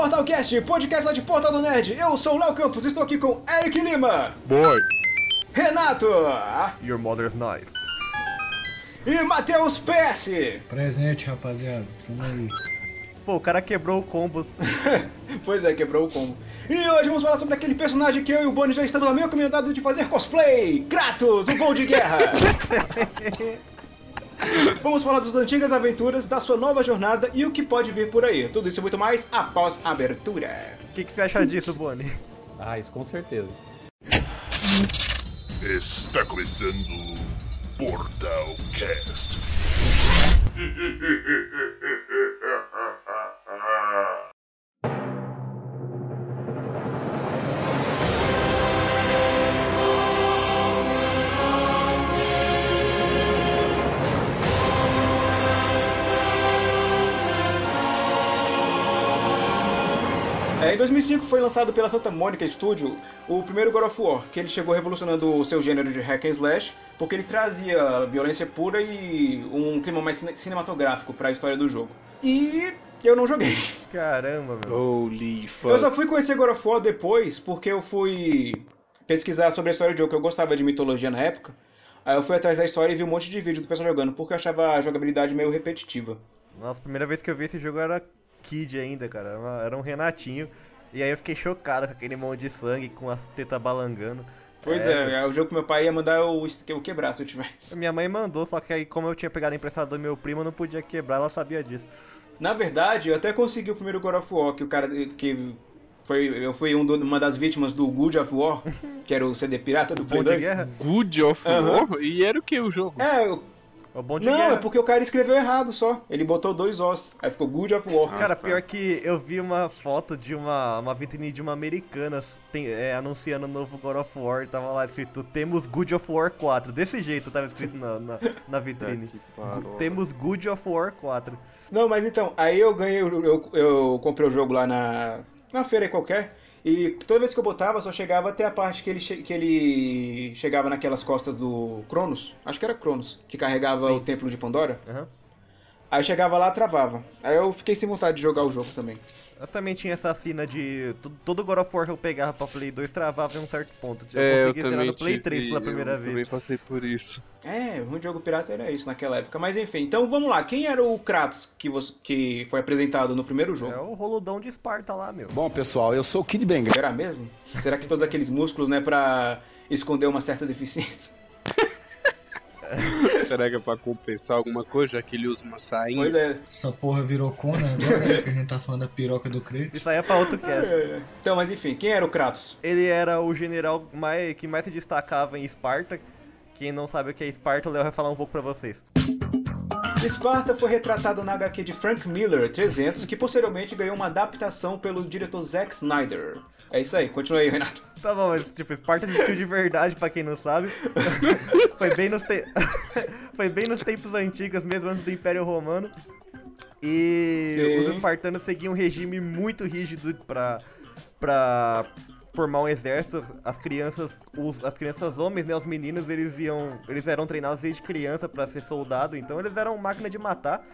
Portalcast, podcast lá de Portal do Nerd. Eu sou o Léo Campos, estou aqui com Eric Lima, Boy. Renato Your mother's nice. e Matheus PS. Presente, rapaziada. Tamo aí. Pô, o cara quebrou o combo. pois é, quebrou o combo. E hoje vamos falar sobre aquele personagem que eu e o Bonnie já estamos na minha comunidade de fazer cosplay. Kratos, o Gol de Guerra. Vamos falar das antigas aventuras, da sua nova jornada e o que pode vir por aí. Tudo isso e muito mais após a abertura. O que, que você acha disso, Bonnie? Ah, isso com certeza. Está começando Portal Cast. É, em 2005 foi lançado pela Santa Monica Studio o primeiro God of War, que ele chegou revolucionando o seu gênero de hack and slash, porque ele trazia violência pura e um clima mais cine- cinematográfico para a história do jogo. E eu não joguei. Caramba, meu. Holy Eu só fui conhecer God of War depois porque eu fui pesquisar sobre a história do jogo, que eu gostava de mitologia na época. Aí eu fui atrás da história e vi um monte de vídeo do pessoal jogando, porque eu achava a jogabilidade meio repetitiva. Nossa, a primeira vez que eu vi esse jogo era Kid ainda, cara. Era uma- Era um Renatinho. E aí eu fiquei chocado com aquele monte de sangue, com as tetas balangando. Pois é, é, o jogo que meu pai ia mandar eu, eu quebrar se eu tivesse. Minha mãe mandou, só que aí como eu tinha pegado emprestado do meu primo, eu não podia quebrar, ela sabia disso. Na verdade, eu até consegui o primeiro God of War, que o cara que foi eu fui um do- uma das vítimas do Good of War, que era o CD pirata do Play Bom de 2. guerra? Good of. War? E era o que o jogo? É, eu- O bom de não, guerra. é porque o cara escreveu errado só. Ele botou dois Os, aí ficou Good of War. Cara, Ah, tá. pior que eu vi uma foto de uma, uma vitrine de uma americana tem- é, anunciando o novo God of War. Tava lá escrito: Temos Good of War 4. Desse jeito tava escrito na, na, na vitrine. Parola. Temos Good of War 4. Não, mas então, aí eu ganhei, eu, eu, eu comprei o jogo lá na, na feira qualquer, e toda vez que eu botava, só chegava até a parte que ele, che- que ele chegava naquelas costas do Cronos, acho que era Cronos, que carregava o Templo de Pandora. Aham. Aí chegava lá, travava. Aí eu fiquei sem vontade de jogar o jogo também. Eu também tinha essa cena de. to- Todo God of War que eu pegava pra Play 2 travava em um certo ponto. Eu É, eu consegui zerar também no Play tive, 3 pela primeira eu vez. também passei por isso. É, ruim de jogo pirata era isso naquela época. Mas enfim, então vamos lá. Quem era o Kratos que, você, que foi apresentado no primeiro jogo? É o roludão de Esparta lá, meu. Bom, pessoal, eu sou o Kid Bengala. Era mesmo? Será que todos aqueles músculos, né, pra esconder uma certa deficiência? Será que é pra compensar alguma coisa, já que ele usa uma sainha? Pois é. Essa porra virou Conan agora, né, que a gente tá falando da piroca do Kratos. Isso aí é pra outro cast. Então, mas enfim, quem era o Kratos? Ele era o general mais, que mais se destacava em Esparta. Quem não sabe o que é Esparta, o Léo vai falar um pouco pra vocês. Esparta foi retratado na HQ de Frank Miller 300, que posteriormente ganhou uma adaptação pelo diretor Zack Snyder. É isso aí, continua aí, Renato. Tá bom, mas tipo, Esparta existiu de verdade, pra quem não sabe. Foi bem nos, te... Foi bem nos tempos antigos, mesmo antes do Império Romano. E Sim. os espartanos seguiam um regime muito rígido pra, pra formar um exército. As crianças, os, as crianças homens, né, os meninos, eles iam, eles eram treinados desde criança pra ser soldado, então eles eram máquina de matar.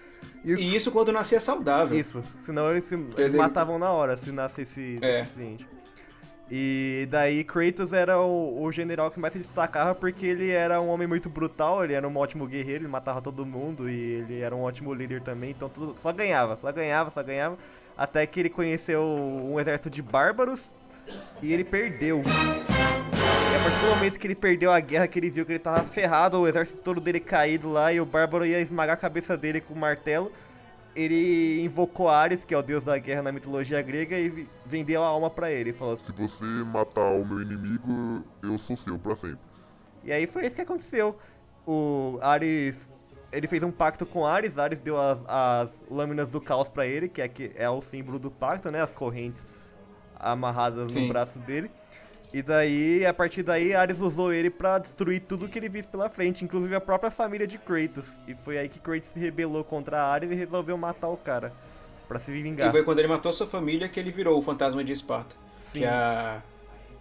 E, E isso quando nascia saudável. isso, senão eles, se, eles matavam na hora se nascesse É. deficiente. E daí Kratos era o, o general que mais se destacava porque ele era um homem muito brutal, ele era um ótimo guerreiro, ele matava todo mundo e ele era um ótimo líder também, então tudo, só ganhava, só ganhava, só ganhava, até que ele conheceu um exército de bárbaros e ele perdeu. E a partir do momento que ele perdeu a guerra, que ele viu que ele tava ferrado, o exército todo dele caído lá e o bárbaro ia esmagar a cabeça dele com o martelo, ele invocou Ares, que é o deus da guerra na mitologia grega, e vendeu a alma pra ele. Falou assim. Se você matar o meu inimigo, eu sou seu pra sempre. E aí foi isso que aconteceu. O Ares. Ele fez um pacto com Ares, Ares deu as, as lâminas do caos pra ele, que é, que é o símbolo do pacto, né? As correntes amarradas Sim. no braço dele. E daí, a partir daí, Ares usou ele pra destruir tudo que ele visse pela frente, inclusive a própria família de Kratos. E foi aí que Kratos se rebelou contra Ares e resolveu matar o cara. Pra se vingar. E foi quando ele matou sua família que ele virou o fantasma de Esparta. Sim. Que é a.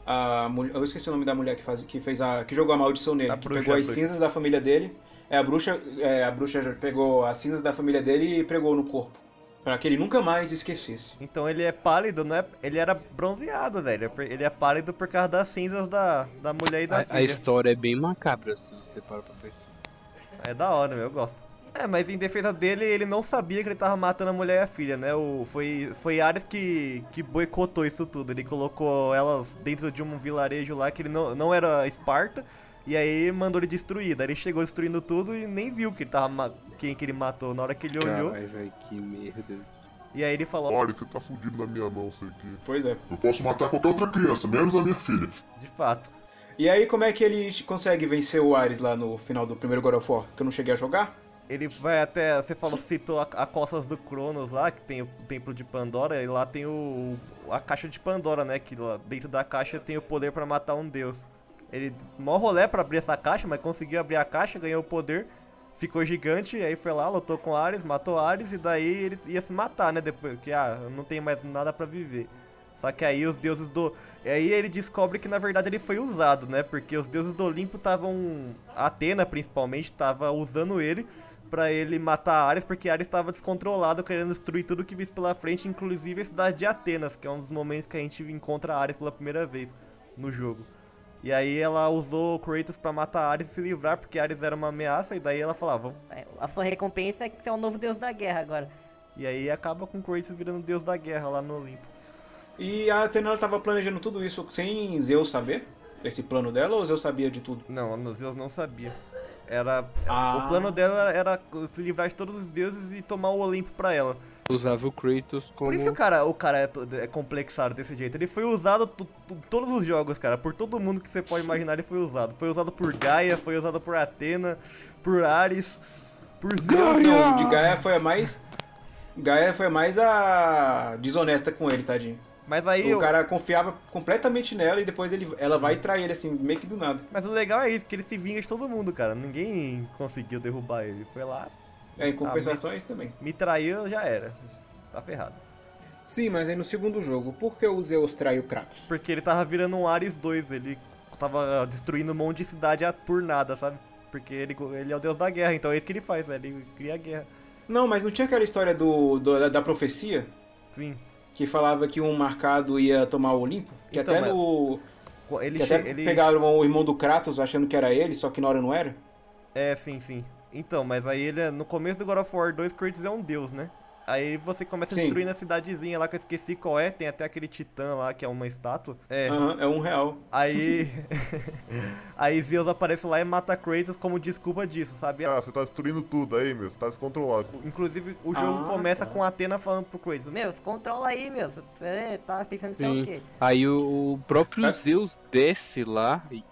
A mulher, eu esqueci o nome da mulher que, faz, que fez a. que jogou a maldição nele. A que pegou as cinzas da família dele. É, a bruxa. É, a bruxa pegou as cinzas da família dele e pregou no corpo. Pra que ele nunca mais esquecesse. Então ele é pálido, não é? Ele era bronzeado, velho. Ele é pálido por causa das cinzas da, da mulher e da A, a filha. história é bem macabra, se você para pra pensar. É da hora, meu, eu gosto. É, mas em defesa dele, ele não sabia que ele tava matando a mulher e a filha, né? O, foi, foi Ares que, que boicotou isso tudo. Ele colocou elas dentro de um vilarejo lá que ele não, não era Esparta. E aí mandou ele destruir. Daí ele chegou destruindo tudo e nem viu que ele tava ma- quem que ele matou. Na hora que ele olhou, velho, que merda. e aí ele falou, Olha, você tá fudido na minha mão, isso aqui. Pois é. Eu posso matar qualquer outra criança, menos a minha filha. de fato. E aí, como é que ele consegue vencer o Ares lá no final do primeiro God of War? Que eu não cheguei a jogar? Ele vai até. Você falou, citou a, a Costas do Cronos lá, que tem o Templo de Pandora, e lá tem o. a caixa de Pandora, né? Que lá dentro da caixa tem o poder pra matar um deus. Ele mó rolé pra abrir essa caixa, mas conseguiu abrir a caixa, ganhou o poder, ficou gigante, aí foi lá, lutou com Ares, matou Ares, e daí ele ia se matar, né? Depois, que ah, não tenho mais nada pra viver. Só que aí os deuses do. E aí ele descobre que na verdade ele foi usado, né? Porque os deuses do Olimpo estavam. Atena principalmente tava usando ele pra ele matar Ares, porque Ares estava descontrolado, querendo destruir tudo que visse pela frente, inclusive a cidade de Atenas, que é um dos momentos que a gente encontra Ares pela primeira vez no jogo. E aí ela usou o Kratos pra matar Ares e se livrar, porque Ares era uma ameaça, e daí ela falava. É, A sua recompensa é que você é o novo deus da guerra agora. E aí acaba com Kratos virando deus da guerra lá no Olimpo. E a Athena ela tava planejando tudo isso sem Zeus saber? Esse plano dela ou Zeus sabia de tudo? Não, Zeus não sabia. Era. Ah. O plano dela era se livrar de todos os deuses e tomar o Olimpo pra ela. Usava o Kratos como. Por isso que o cara, o cara é, é complexado desse jeito. Ele foi usado tu- todos os jogos, cara. Por todo mundo que você pode imaginar, ele foi usado. Foi usado por Gaia, foi usado por Atena, por Ares, por Zeus. Não, de Gaia foi a mais. Gaia foi a mais a desonesta com ele, tadinho. Mas aí. O o- cara confiava completamente nela e depois ele, ela vai trair ele assim, meio que do nada. Mas o legal é isso, que ele se vinga de todo mundo, cara. Ninguém conseguiu derrubar ele. Foi lá, É, em compensação é isso também. me traiu, já era. Tá ferrado. Sim, mas aí no segundo jogo, por que o Zeus traiu Kratos? Porque ele tava virando um Ares 2, ele tava destruindo um monte de cidade por nada, sabe? Porque ele, ele é o deus da guerra, então é isso que ele faz, velho. Ele cria a guerra. Não, mas não tinha aquela história do, do- da, da profecia? Sim. Que falava que um marcado ia tomar o Olimpo? Que Então, até mas- no. Ele, Que até ele... pegaram o irmão do Kratos achando que era ele, só que na hora não era? É, sim, sim. Então, mas aí ele é- no começo do God of War 2, Kratos é um deus, né? Aí você começa a Sim. destruir na cidadezinha lá que eu esqueci qual é, tem até aquele titã lá que é uma estátua. É. Aham, é um real. Aí. aí Zeus aparece lá e mata Kratos como desculpa disso, sabe? Ah, você tá destruindo tudo aí, meu. Você tá descontrolado. Inclusive o jogo Ah, começa tá. com Atena falando pro Kratos. Meu, controla aí, meu. Você tá pensando que é o quê? Aí o, o próprio É. Zeus desce lá e,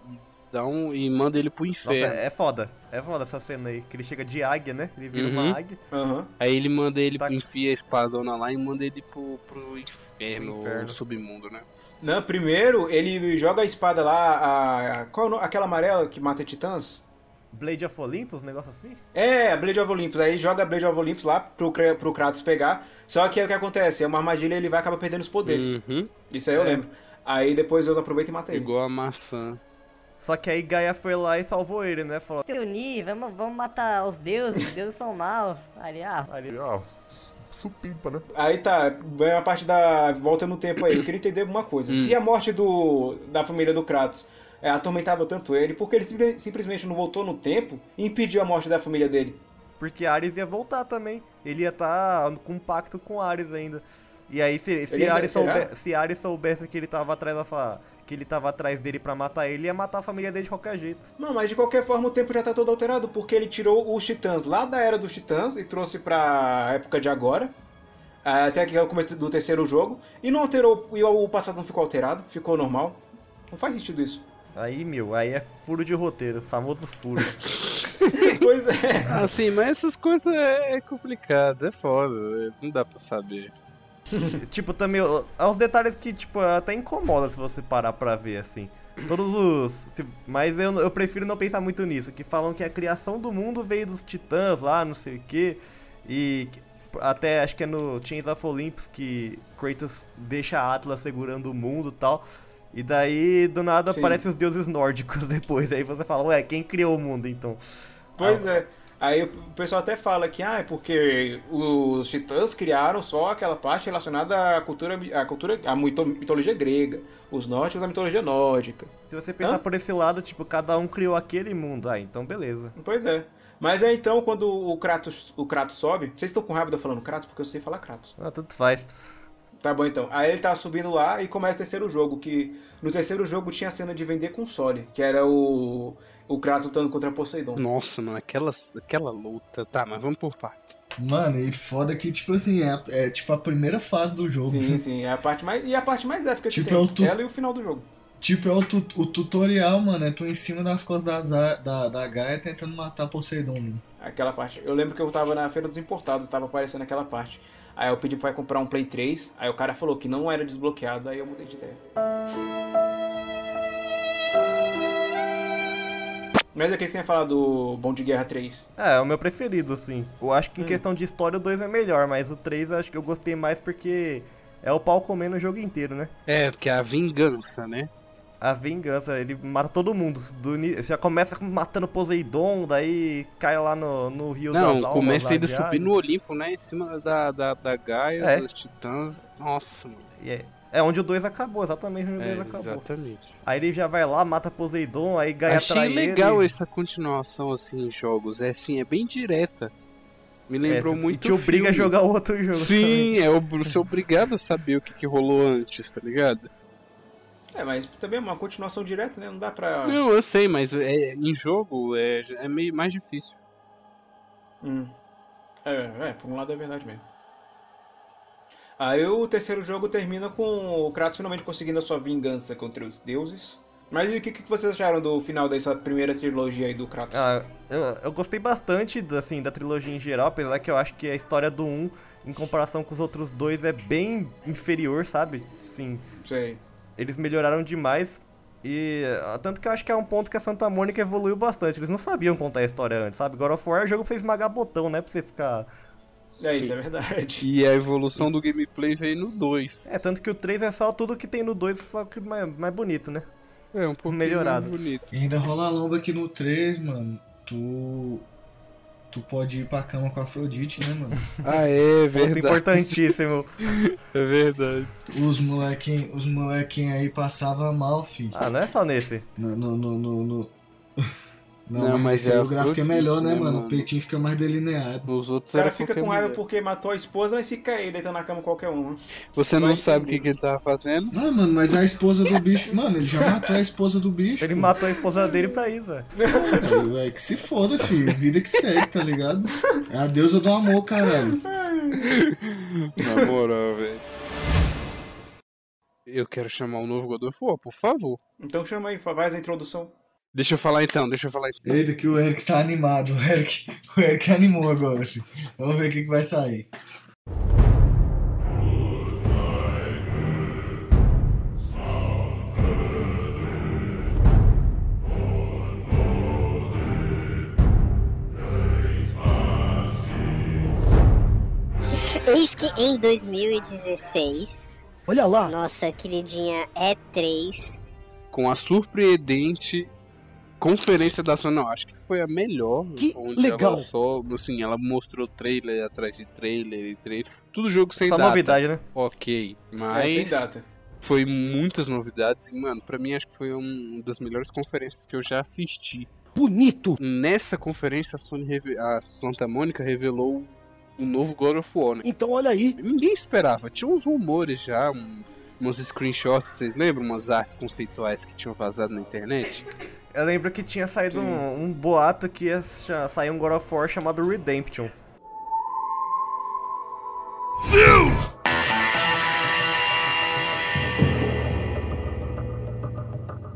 e dá um, e manda ele pro Nossa, inferno. é foda. É foda essa cena aí. Que ele chega de águia, né? Ele vira Uhum. uma águia. Aham. Aí ele manda ele, Tá. enfia a espadona lá e manda ele pro, pro inferno, Pro inferno. o submundo, né? Não, primeiro ele joga a espada lá, a, a- qual é o nome? aquela amarela que mata titãs? Blade of Olympus, um negócio assim? É, a Blade of Olympus. Aí joga a Blade of Olympus lá pro, pro Kratos pegar. Só que aí o que acontece? É uma armadilha e ele vai acabar perdendo os poderes. Uhum. Isso aí eu É. lembro. Aí depois Zeus aproveita e mata ele. Igual a maçã. Só que aí Gaia foi lá e salvou ele, né? Falou. Se unir, vamos, vamos matar os deuses, os deuses são maus. Ali, ah, Ali, ah, supimpa, né? Aí tá, vem a parte da volta no tempo aí. Eu queria entender uma coisa. Hum. Se a morte do, da família do Kratos é, atormentava tanto ele, por que ele simple- simplesmente não voltou no tempo e impediu a morte da família dele? Porque Ares ia voltar também. Ele ia estar com um pacto com Ares ainda. E aí, se, se, Ares, soube, se Ares soubesse que ele tava atrás da fa- que ele tava atrás dele pra matar ele, ia matar a família dele de qualquer jeito. Não, mas de qualquer forma o tempo já tá todo alterado, porque ele tirou os titãs lá da era dos titãs e trouxe pra época de agora. ah, Até que é o começo do terceiro jogo. E não alterou, e o passado não ficou alterado, ficou normal. Não faz sentido isso. Aí, meu, aí é furo de roteiro, famoso furo. pois é. Ah, sim, mas essas coisas é, é complicado, é foda, não dá pra saber. tipo, também, há uns detalhes que, tipo, até incomoda se você parar pra ver, assim. Todos os. se- mas eu, eu prefiro não pensar muito nisso. Que falam que a criação do mundo veio dos titãs lá, não sei o quê. E até acho que é no Chains of Olympus que Kratos deixa a Atlas segurando o mundo e tal. E daí, do nada, Sim. aparecem os deuses nórdicos depois. Aí você fala, ué, quem criou o mundo então? Pois é. Aí o pessoal até fala que ah, é porque os titãs criaram só aquela parte relacionada à cultura, à cultura, à mito- mitologia grega, os nórdicos à mitologia nórdica. Se você pensar Hã? por esse lado, tipo, cada um criou aquele mundo. Ah, então beleza. Pois é. Mas é então quando o Kratos, o Kratos sobe. Vocês estão com raiva de eu falando Kratos porque eu sei falar Kratos. Ah, tudo faz. Tá bom então. Aí ele tá subindo lá e começa o terceiro jogo, que no terceiro jogo tinha a cena de vender console, que era o o Kratos lutando contra Poseidon. Nossa, mano, aquela, aquela luta. Tá, mas vamos por partes. Mano, e foda que, tipo assim, é, é tipo a primeira fase do jogo. Sim, sim, é a parte mais e a parte mais épica que Tipo, tem. é o tu- Ela e o final do jogo. Tipo, é o, tu- o tutorial, mano. É tu em cima das costas da, da, da Gaia tentando matar Poseidon, mano. Aquela parte. Eu lembro que eu tava na feira dos importados, tava aparecendo aquela parte. Aí eu pedi pro pai comprar um Play 3, aí o cara falou que não era desbloqueado, aí eu mudei de ideia. Mas aqui você tinha falado do Bom de Guerra 3. É, é o meu preferido, assim. Eu acho que em Hum. questão de história o 2 é melhor, mas o 3 eu acho que eu gostei mais porque é o pau comendo o jogo inteiro, né? É, porque é a vingança, né? A vingança, ele mata todo mundo. Do, já começa matando Poseidon, daí cai lá no, no rio Não, começa ele subir no Olimpo, né? Em cima da, da, da Gaia, É. dos titãs. Nossa, mano. E É, é onde o 2 acabou, exatamente onde o 2 É, acabou. exatamente. Aí ele já vai lá, mata Poseidon, aí Gaia Achei trai legal ele. essa continuação, assim, em jogos. É assim, é bem direta. Me É, lembrou e muito te obriga a filme. jogar outro jogo. também. Sim, é você é obrigado a saber o que, que rolou antes, tá ligado? É, mas também é uma continuação direta, né? Não dá pra. Não, eu sei, mas é, em jogo é, é meio mais difícil. Hum. É, é, por um lado é verdade mesmo. Aí o terceiro jogo termina com o Kratos finalmente conseguindo a sua vingança contra os deuses. Mas e o que, que vocês acharam do final dessa primeira trilogia aí do Kratos? Ah, eu, eu gostei bastante assim, da trilogia em geral, apesar que eu acho que a história do 1, em comparação com os outros dois, é bem inferior, sabe? Sim, Sei. eles melhoraram demais. E ah, tanto que eu acho que é um ponto que a Santa Mônica evoluiu bastante. Eles não sabiam contar a história antes, sabe? God of War é jogo pra você esmagar botão, né? Pra você ficar. É, isso é verdade. E a evolução do gameplay veio no 2. É, tanto que o 3 é só tudo que tem no 2, só que mais, mais bonito, né? É, um pouco Melhorado. mais bonito. E ainda rola a lomba aqui no 3, mano. Tu. Tu pode ir pra cama com a Afrodite, né, mano? Ah, é Ponto verdade. importantíssimo. É verdade. Os molequinhos os molequinho aí passavam mal, fi. ah, não é só nesse. No, no, no, no, no- Não, Não, mas, é o gráfico é melhor, né, né, mano? mano? O peitinho fica mais delineado. Os O outros cara era fica com raiva porque matou a esposa, mas fica aí deitando na cama qualquer um. né? Você não Vai sabe o que, que ele tava fazendo? Não, mano, mas a esposa do bicho. Mano, ele já matou a esposa do bicho. Ele pô. matou a esposa dele pra isso, velho. Ué, que se foda, filho. Vida que segue, tá ligado? É a deusa do amor, caralho. Na moral, velho. Eu quero chamar o novo God of War, por favor. Então chama aí, faz a introdução. Deixa eu falar então, deixa eu falar então. Eita, que o Eric tá animado. O Eric, o Eric animou agora, filho. Vamos ver o que, que vai sair. Eis que em 2016, Olha lá. nossa queridinha E3 Com a surpreendente conferência da Sony, não, acho que foi a melhor. Que onde legal. Ela só, assim, ela mostrou trailer atrás de trailer e trailer. Tudo jogo sem Só data. novidade, né? Ok, É, mas sem data. foi muitas novidades e, mano, pra mim acho que foi um- uma das melhores conferências que eu já assisti. Bonito. Nessa conferência, a, Sony reve- a Santa Mônica revelou o novo God of War, né? Então olha aí. Ninguém esperava. Tinha uns rumores já, um, uns screenshots, vocês lembram? Umas artes conceituais que tinham vazado na internet? Eu lembro que tinha saído um, um boato que ia sair um God of War chamado Redemption.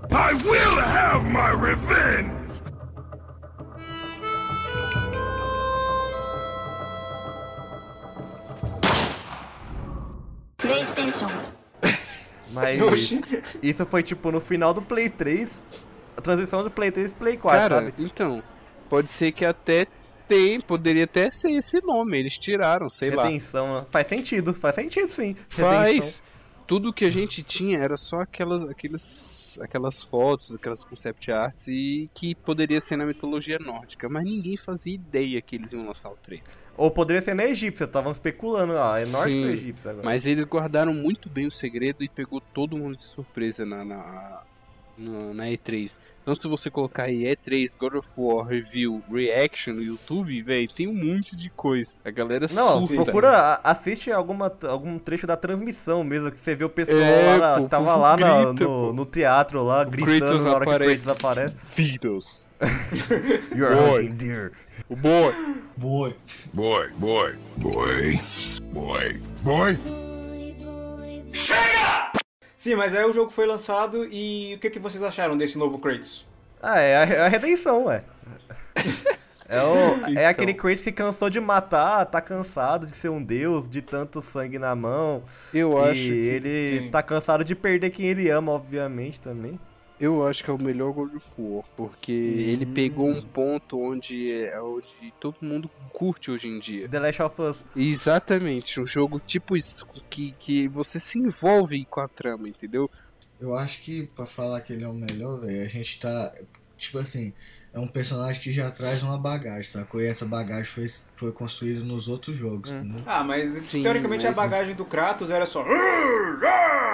I will have my revenge! PlayStation. Mas isso foi tipo no final do Play 3, a transição do Play 3 pro Play 4, Cara, sabe? então, pode ser que até tem, poderia até ser esse nome, eles tiraram, sei lá. Redenção, né? faz sentido, faz sentido sim. Redenção. Faz. Tudo que a gente tinha era só aquelas, aqueles aquelas, aquelas fotos, aquelas concept arts e que poderia ser na mitologia nórdica, mas ninguém fazia ideia que eles iam lançar o trailer. Ou poderia ser na egípcia, estavam especulando, ah, é nórdico ou Sim, egípcio agora. Mas eles guardaram muito bem o segredo e pegou todo mundo de surpresa na, na, na, na E3. Então se você colocar aí E3, God of War, Review, Reaction no YouTube, velho, tem um monte de coisa. A galera Não, surta. procura, assiste alguma, algum trecho da transmissão mesmo, que você vê o pessoal É, lá, na- pô, que tava lá na- grita, no, pô. no teatro lá, O gritando Kratos na hora que o aparece. Kratos aparece. Vidas. You're Boy. hunting deer. O boy. Boi. Boy, boy, boy, boy, boy. Sim, mas aí o jogo foi lançado e o que, que vocês acharam desse novo Kratos? Ah, é a, é a redenção, ué. É, o, é Então. aquele Kratos que cansou de matar, tá cansado de ser um deus, de tanto sangue na mão. Eu acho, e que, ele sim. tá cansado de perder quem ele ama, obviamente, também. Eu acho que é o melhor God of War, porque ele pegou um ponto onde, é onde todo mundo curte hoje em dia. The Last of Us. Exatamente, um jogo tipo isso, que, que você se envolve com a trama, entendeu? Eu acho que pra falar que ele é o melhor, velho, a gente tá. Tipo assim, é um personagem que já traz uma bagagem, sacou? E essa bagagem foi, foi construída nos outros jogos, Hum. entendeu? Ah, mas Sim, teoricamente mas- a bagagem do Kratos era só.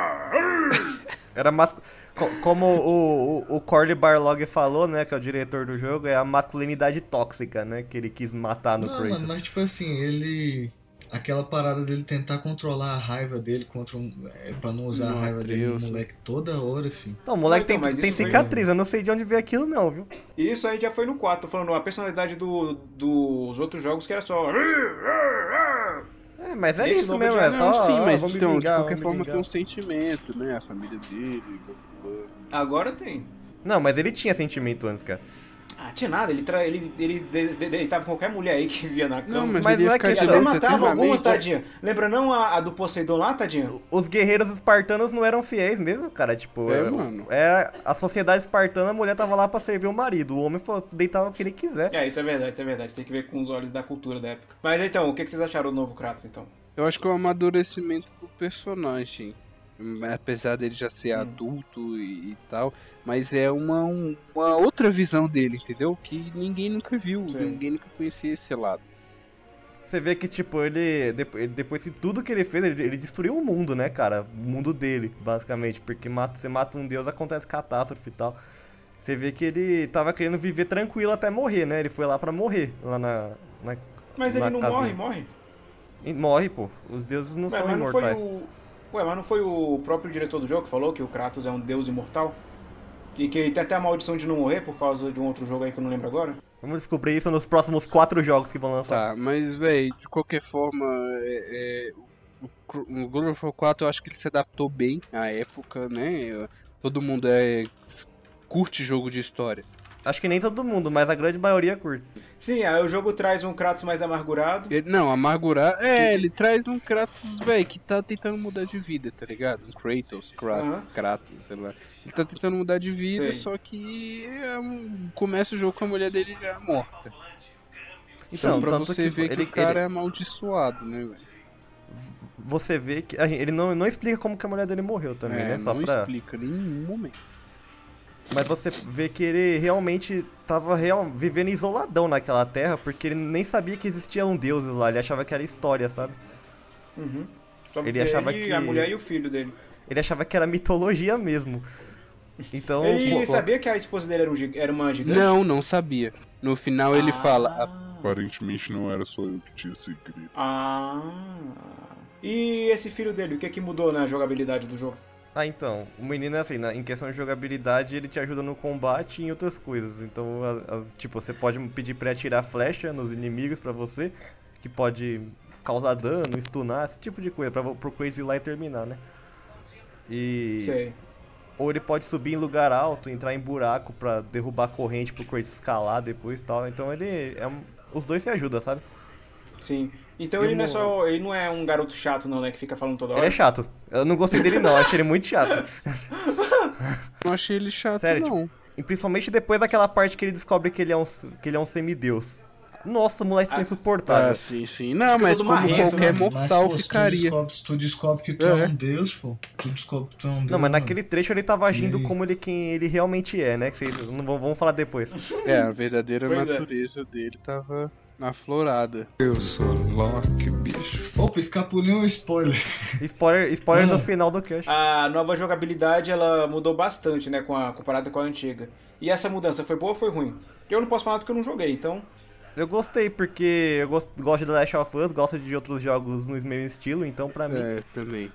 Era mas... co- Como o, o, o Corley Barlog falou, né, que é o diretor do jogo, é a masculinidade tóxica, né, que ele quis matar no Não, Kratos. mano, mas tipo assim, ele. Aquela parada dele tentar controlar a raiva dele contra um. É, pra não usar Meu a raiva dele no Deus. moleque toda hora, filho. Então, o moleque Não, então, tem, tem isso foi- cicatriz, eu não sei de onde veio aquilo não, viu? Isso aí já foi no 4, tô falando a personalidade do, dos outros jogos que era só. É, mas é Esse isso mesmo, é Não, só, sim, ah, mas então, vingar, de qualquer forma tem um sentimento, né? A família dele. Agora tem. Não, mas ele tinha sentimento antes, cara. Ah, tinha nada, ele, tra... ele, ele de- de- deitava com qualquer mulher aí que via na cama. Não, mas, Mas ele não é que- Ele até matava algumas, tadinha. Lembra não a, a do Poseidon lá, tadinha? Os guerreiros espartanos não eram fiéis mesmo, cara. Tipo, É, é, mano. é a sociedade espartana, a mulher tava lá pra servir o marido. O homem falou, deitava o que ele quiser. É, isso é verdade, isso é verdade. Tem que ver com os olhos da cultura da época. Mas então, o que que vocês acharam do novo Kratos, então? Eu acho que é o amadurecimento do personagem. Apesar dele já ser Hum. adulto e, e tal. Mas é uma, um- uma outra visão dele, entendeu? Que ninguém nunca viu, Sim. ninguém nunca conhecia esse lado. Você vê que, tipo, ele, depo- ele- depois de tudo que ele fez, ele, ele destruiu o mundo, né, cara? O mundo dele, basicamente. Porque mata, você mata um deus, acontece catástrofe e tal. Você vê que ele tava querendo viver tranquilo até morrer, né? Ele foi lá pra morrer, lá na... na Mas na ele não casinha. morre, morre. Morre, pô. Os deuses não Ué, são mas não foi imortais. o. Ué, mas não foi o próprio diretor do jogo que falou que o Kratos é um deus imortal? E que ele tem até a maldição de não morrer por causa de um outro jogo aí que eu não lembro agora? Vamos descobrir isso nos próximos quatro jogos que vão lançar. Tá, mas, velho, de qualquer forma, é, é, o, o God of War 4 eu acho que ele se adaptou bem à época, né? Todo mundo é curte jogo de história. Acho que nem todo mundo, mas a grande maioria curte. Sim, aí o jogo traz um Kratos mais amargurado. Ele- não, amargurar. É, ele traz um Kratos, velho, que tá tentando mudar de vida, tá ligado? Um Kratos, Kratos, Aham. Kratos, sei lá. Ele tá tentando mudar de vida, Sei. só que é um- começa o jogo com a mulher dele já morta. Então, Então, pra tanto você que ver que ele- o cara ele- é amaldiçoado, né, velho? Você vê que ele não, não explica como que a mulher dele morreu também, É, né? Só não pra... explica em nenhum momento. Mas você vê que ele realmente tava real... vivendo isoladão naquela terra, porque ele nem sabia que existiam deuses lá, ele achava que era história, sabe? Uhum. Só Ele porque achava ele, que- a mulher e o filho dele. Ele achava que era mitologia mesmo. Então, Ele sabia que a esposa dele era, um era uma gigante? Não, não sabia. No final ele Ah. fala, "Ah, Aparentemente não era só eu que tinha segredo. Ah. E esse filho dele, o que é que mudou na jogabilidade do jogo? Ah, então, o menino, assim, na- em questão de jogabilidade, ele te ajuda no combate e em outras coisas. Então, a- a- tipo, você pode pedir pra atirar flecha nos inimigos pra você, que pode causar dano, stunar, esse tipo de coisa, pra, pro Crazy ir lá e terminar, né? E... Sei. Ou ele pode subir em lugar alto, entrar em buraco pra derrubar a corrente pro Kratos escalar depois e tal. Então ele é. Os dois se ajudam, sabe? Sim. Então ele não é só. Ele não é um garoto chato, não, né? Que fica falando toda hora. Ele é chato. Eu não gostei dele não, achei ele muito chato. não achei ele chato Sério, tipo, não. E principalmente depois daquela parte que ele descobre que ele é um, que ele é um semideus. Nossa, o moleque fica Ah, insuportável. Ah, sim, sim. Não, Fica mas como qualquer né? mortal pô, se tu ficaria. descobre, tu descobre que tu é. É. um deus, pô. Tu descobre que tu é um deus. Não, mas mano. naquele trecho ele tava agindo como ele quem ele realmente é, né? Que vocês não vamos falar depois. É, a verdadeira Pois é. natureza dele tava aflorada. Eu sou Loki, bicho. Opa, escapuliu um spoiler. Spoiler, spoiler do final do cast. A nova jogabilidade ela mudou bastante, né, com a, comparada com a antiga. E essa mudança foi boa ou foi ruim? Eu não posso falar porque eu não joguei, então. Eu gostei porque eu gosto, gosto de The Last of Us, gosto de outros jogos no mesmo estilo, então pra mim. É, também.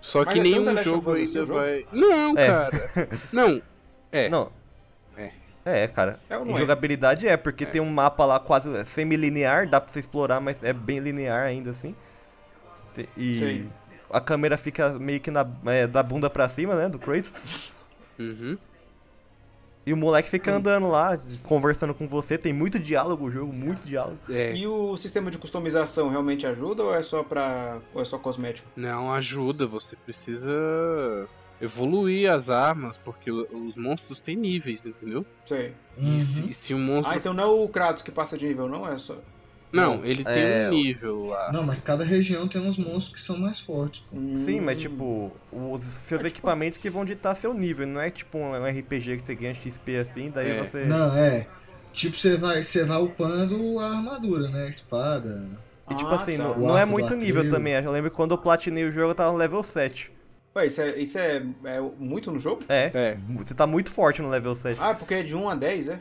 Só Mas que é nenhum jogo ainda assim, o jogo? vai. Não, É. cara. Não. É. Não. É. É, cara. É ou não em é? jogabilidade é, porque tem um mapa lá quase semi-linear, dá pra você explorar, mas é bem linear ainda assim. E Sei. a câmera fica meio que na, é, da bunda pra cima, né, do Kratos. Uhum. E o moleque fica Hum. andando lá, conversando com você, tem muito diálogo o jogo, muito diálogo. É. E o sistema de customização realmente ajuda ou é só pra. ou é só cosmético? Não ajuda, você precisa evoluir as armas, porque os monstros têm níveis, entendeu? Sei. E se, Uhum. e se um monstro. Ah, então não é o Kratos que passa de nível, não? É só. Não, ele tem É, um nível lá. Não, mas cada região tem uns monstros que são mais fortes. pô. Sim, Hum. mas tipo, os seus equipamentos que vão ditar seu nível, não é tipo um RPG que você ganha XP assim, daí É. você. Não, é. Tipo, você vai, você vai upando a armadura, né? A espada. E tipo Ah, assim, tá. não, não é muito nível também. Eu lembro que quando eu platinei o jogo eu tava no level 7. Ué, isso é, isso é, é muito no jogo? É, É. você tá muito forte no level 7. Ah, porque é de 1 a 10, é?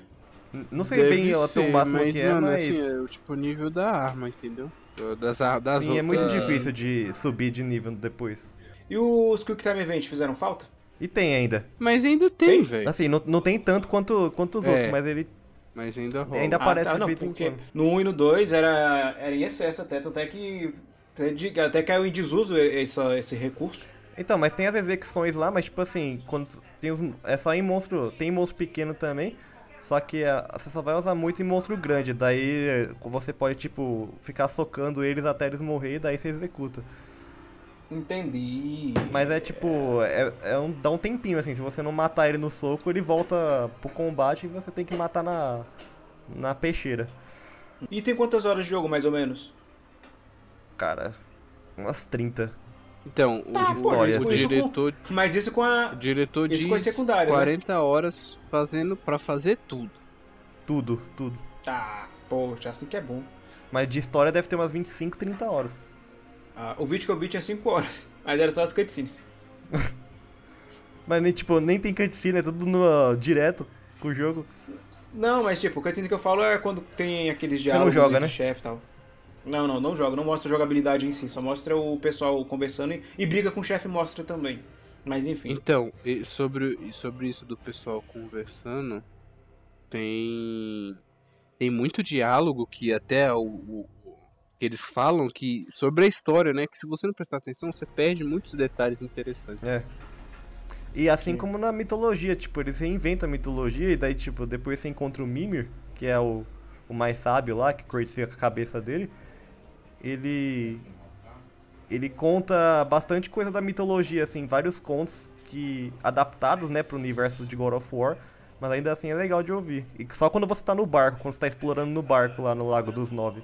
Não sei Deve bem até o máximo mas, que é, mano, mas. assim, é o tipo nível da arma, entendeu? Das, das sim, é muito outras- difícil de subir de nível depois. E os Quick Time Event fizeram falta? E tem ainda. Mas ainda tem, Tem? velho. Assim, não, não tem tanto quanto, quanto os É. outros, mas ele Mas ainda rola. ainda aparece ah, tá, não, porque no 1 e no 2 era, era em excesso até, tanto é que até, de- até caiu em desuso essa, esse recurso. Então, mas tem as execuções lá, mas tipo assim, quando tem os, é só em monstro, tem monstro pequeno também, só que ah, você só vai usar muito em monstro grande, daí eh, você pode tipo ficar socando eles até eles morrer, daí você executa. Entendi. Mas é tipo, é, é um, dá um tempinho assim, se você não matar ele no soco, ele volta pro combate e você tem que matar na na peixeira. E tem quantas horas de jogo, mais ou menos? Cara, umas 30. Então, o, Tá, o- pô, o isso com- diretor, Mas isso com a... o diretor isso diz com as secundárias, né? 40 horas fazendo pra fazer tudo. Tudo, tudo. Tá, poxa, assim que é bom. Mas de história deve ter umas 25, 30 horas. Ah, o vídeo que eu vi tinha 5 horas, mas era só as cutscenes. Mas nem, tipo, nem tem cutscene, é tudo no, direto com o jogo. Não, mas tipo, o cutscene que eu falo é quando tem aqueles não diálogos joga, entre né? chefe e tal. Não, não, não joga, não mostra a jogabilidade em si, só mostra o pessoal conversando e, e briga com o chefe mostra também. Mas enfim. Então, e sobre, sobre isso do pessoal conversando, tem tem muito diálogo que até o, o- eles falam que sobre a história, né? Que se você não prestar atenção, você perde muitos detalhes interessantes. É. E assim Sim. como na mitologia, tipo, eles reinventam a mitologia e daí, tipo, depois você encontra o Mimir, que é o, o mais sábio lá, que com a cabeça dele. Ele. Ele conta bastante coisa da mitologia, assim, vários contos que. adaptados, né, pro universo de God of War. Mas ainda assim é legal de ouvir. E só quando você tá no barco, quando você tá explorando no barco lá no Lago dos Nove.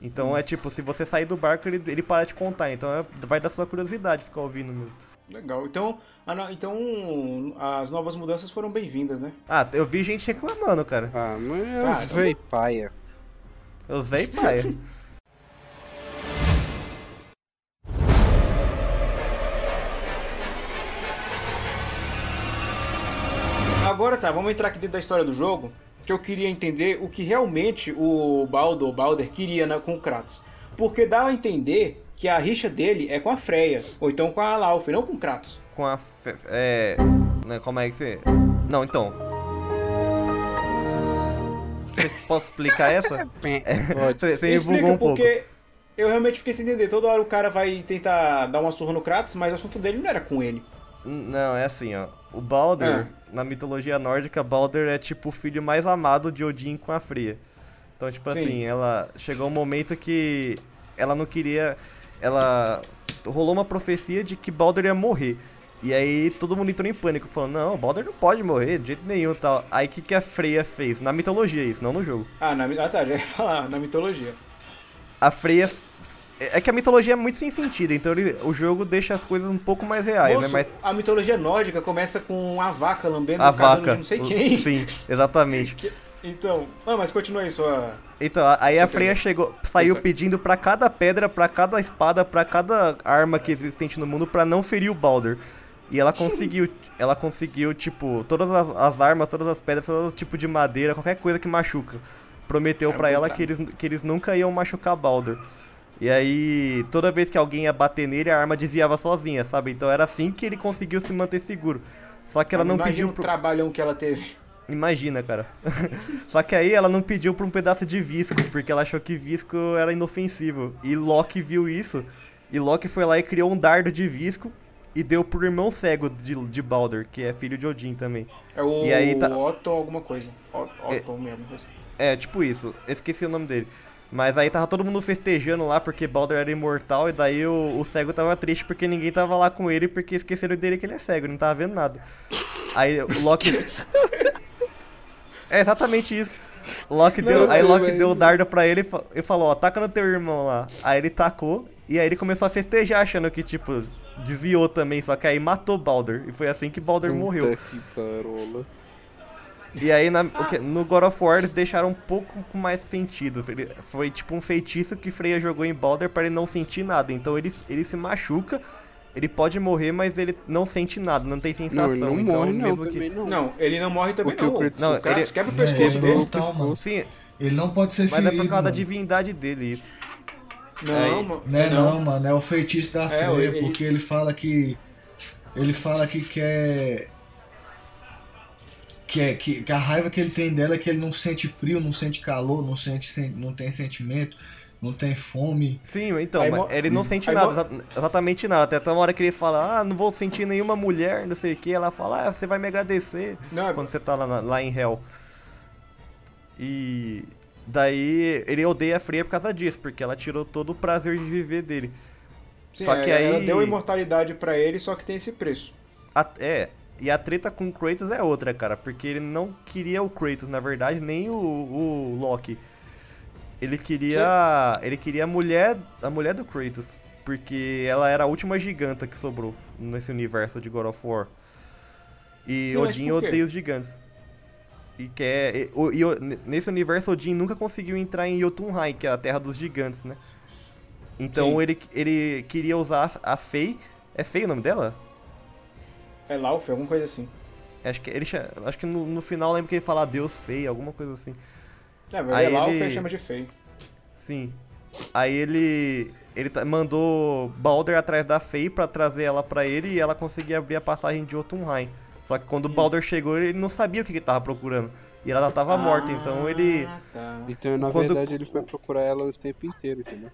Então é tipo, se você sair do barco, ele, ele para de contar. Então é- vai da sua curiosidade ficar ouvindo mesmo. Legal. Então, não, então as novas mudanças foram bem-vindas, né? Ah, eu vi gente reclamando, cara. Ah, mas Caramba. véi paia. Os véi paia. Agora tá, vamos entrar aqui dentro da história do jogo, que eu queria entender o que realmente o Baldo, o Balder queria na- com o Kratos. Porque dá a entender que a rixa dele é com a Freya, ou então com a Laufey, não com o Kratos. Com a. fe- É. Né, como é que você. Não, então. Você- Posso explicar essa? Pode. Você, você me Explica um pouco. porque eu realmente fiquei sem entender. Toda hora o cara vai tentar dar uma surra no Kratos, mas o assunto dele não era com ele. Não, é assim, ó. O Balder, Ah. na mitologia nórdica, Balder é tipo o filho mais amado de Odin com a Freya. Então, tipo Sim. assim, ela chegou um momento que ela não queria. Ela rolou uma profecia de que Balder ia morrer. E aí todo mundo entrou em pânico, falando, não, o Baldur não pode morrer de jeito nenhum e tal. Aí o que, que a Freya fez? Na mitologia isso, não no jogo. Ah, na, ah, tá, já ia falar, na mitologia. A Freya... É que a mitologia é muito sem sentido, então ele- o jogo deixa as coisas um pouco mais reais, Moço, né? Mas a mitologia nórdica começa com a vaca lambendo a o vaca... de não sei quem. Sim, exatamente. Então, não, mas continua aí sua... Então, a- aí a Você Freya chegou, saiu história. pedindo pra cada pedra, pra cada espada, pra cada arma que existente no mundo pra não ferir o Baldur. E ela conseguiu, ela conseguiu, tipo, todas as, as armas, todas as pedras, todo tipo de madeira, qualquer coisa que machuca. Prometeu É pra ela que eles, que eles nunca iam machucar Baldur. E aí, toda vez que alguém ia bater nele, a arma desviava sozinha, sabe? Então era assim que ele conseguiu se manter seguro. Só que ela não Imagina pediu o pro... trabalhão que ela teve. Imagina, cara. Só que aí ela não pediu pra um pedaço de visco, porque ela achou que visco era inofensivo. E Loki viu isso, e Loki foi lá e criou um dardo de visco e deu pro irmão cego de, de Baldur, que é filho de Odin também. É o E aí tá- Otto alguma coisa. O- Otto mesmo. assim. É, tipo isso, esqueci o nome dele. Mas aí tava todo mundo festejando lá porque Baldur era imortal, e daí o, o cego tava triste porque ninguém tava lá com ele, porque esqueceram dele que ele é cego, não tava vendo nada. Aí o Loki. É exatamente isso. Loki deu, Não, aí não, Loki mas- deu o dardo pra ele e fa- falou, ó, taca no teu irmão lá. Aí ele tacou, e aí ele começou a festejar, achando que, tipo, desviou também, só que aí matou Baldur. E foi assim que morreu. Puta que parola. E aí na- que- no God of War eles deixaram um pouco mais sentido. Ele- foi tipo um feitiço que Freya jogou em Baldur pra ele não sentir nada. Então ele, ele se machuca, ele pode morrer, mas ele não sente nada, não tem sensação. Não, ele não então morre não, mesmo que... também não. Não, ele não morre também Porque não. Não, o Kratos ele- quebra o É, pescoço ele é dele. mano. Sim, Ele não pode ser mas ferido, é por causa da mano. divindade dele isso. Não, Aí- mano. Não é não, mano, é o feitiço da É, Freya, ele- porque ele fala que. Ele fala que quer. Que, é, que, que a raiva que ele tem dela é que ele não sente frio, não sente calor, não, sente, sen- não tem sentimento, não tem fome. Sim, então, Aí mas ele não sente aí nada, exatamente nada. Até uma hora que ele fala, ah, não vou sentir nenhuma mulher, não sei o que. Ela fala, ah, você vai me agradecer. Não, é- quando você tá lá, lá em Hell. E daí ele odeia a Freya por causa disso, porque ela tirou todo o prazer de viver dele. Sim, só é, que ela aí- deu imortalidade pra ele, só que tem esse preço. A- é, e a treta com o Kratos é outra, cara, porque ele não queria o Kratos, na verdade, nem o, o Loki. Ele queria. Ele queria a mulher. A mulher do Kratos. Porque ela era a última giganta que sobrou nesse universo de God of War. E Sim, Odin odeia os gigantes. E quer. E, e n- nesse universo, Odin nunca conseguiu entrar em Jotunheim, que é a terra dos gigantes, né? Então Sim. ele, ele queria usar a Fei. É Fei o nome dela? É Lauf, alguma coisa assim. Acho que, ele, acho que no, no final lembro que ele fala Deus feio, alguma coisa assim. É, mas Aí é Lauf ele- ele chama de feio. Sim. Aí ele. Ele mandou Balder atrás da Fei pra trazer ela pra ele e ela conseguia abrir a passagem de Jotunheim. Só que quando o Balder chegou, ele não sabia o que ele tava procurando. E ela já tava morta, então ele. Ah, tá. Então, na Quando- verdade, ele foi procurar ela o tempo inteiro, entendeu?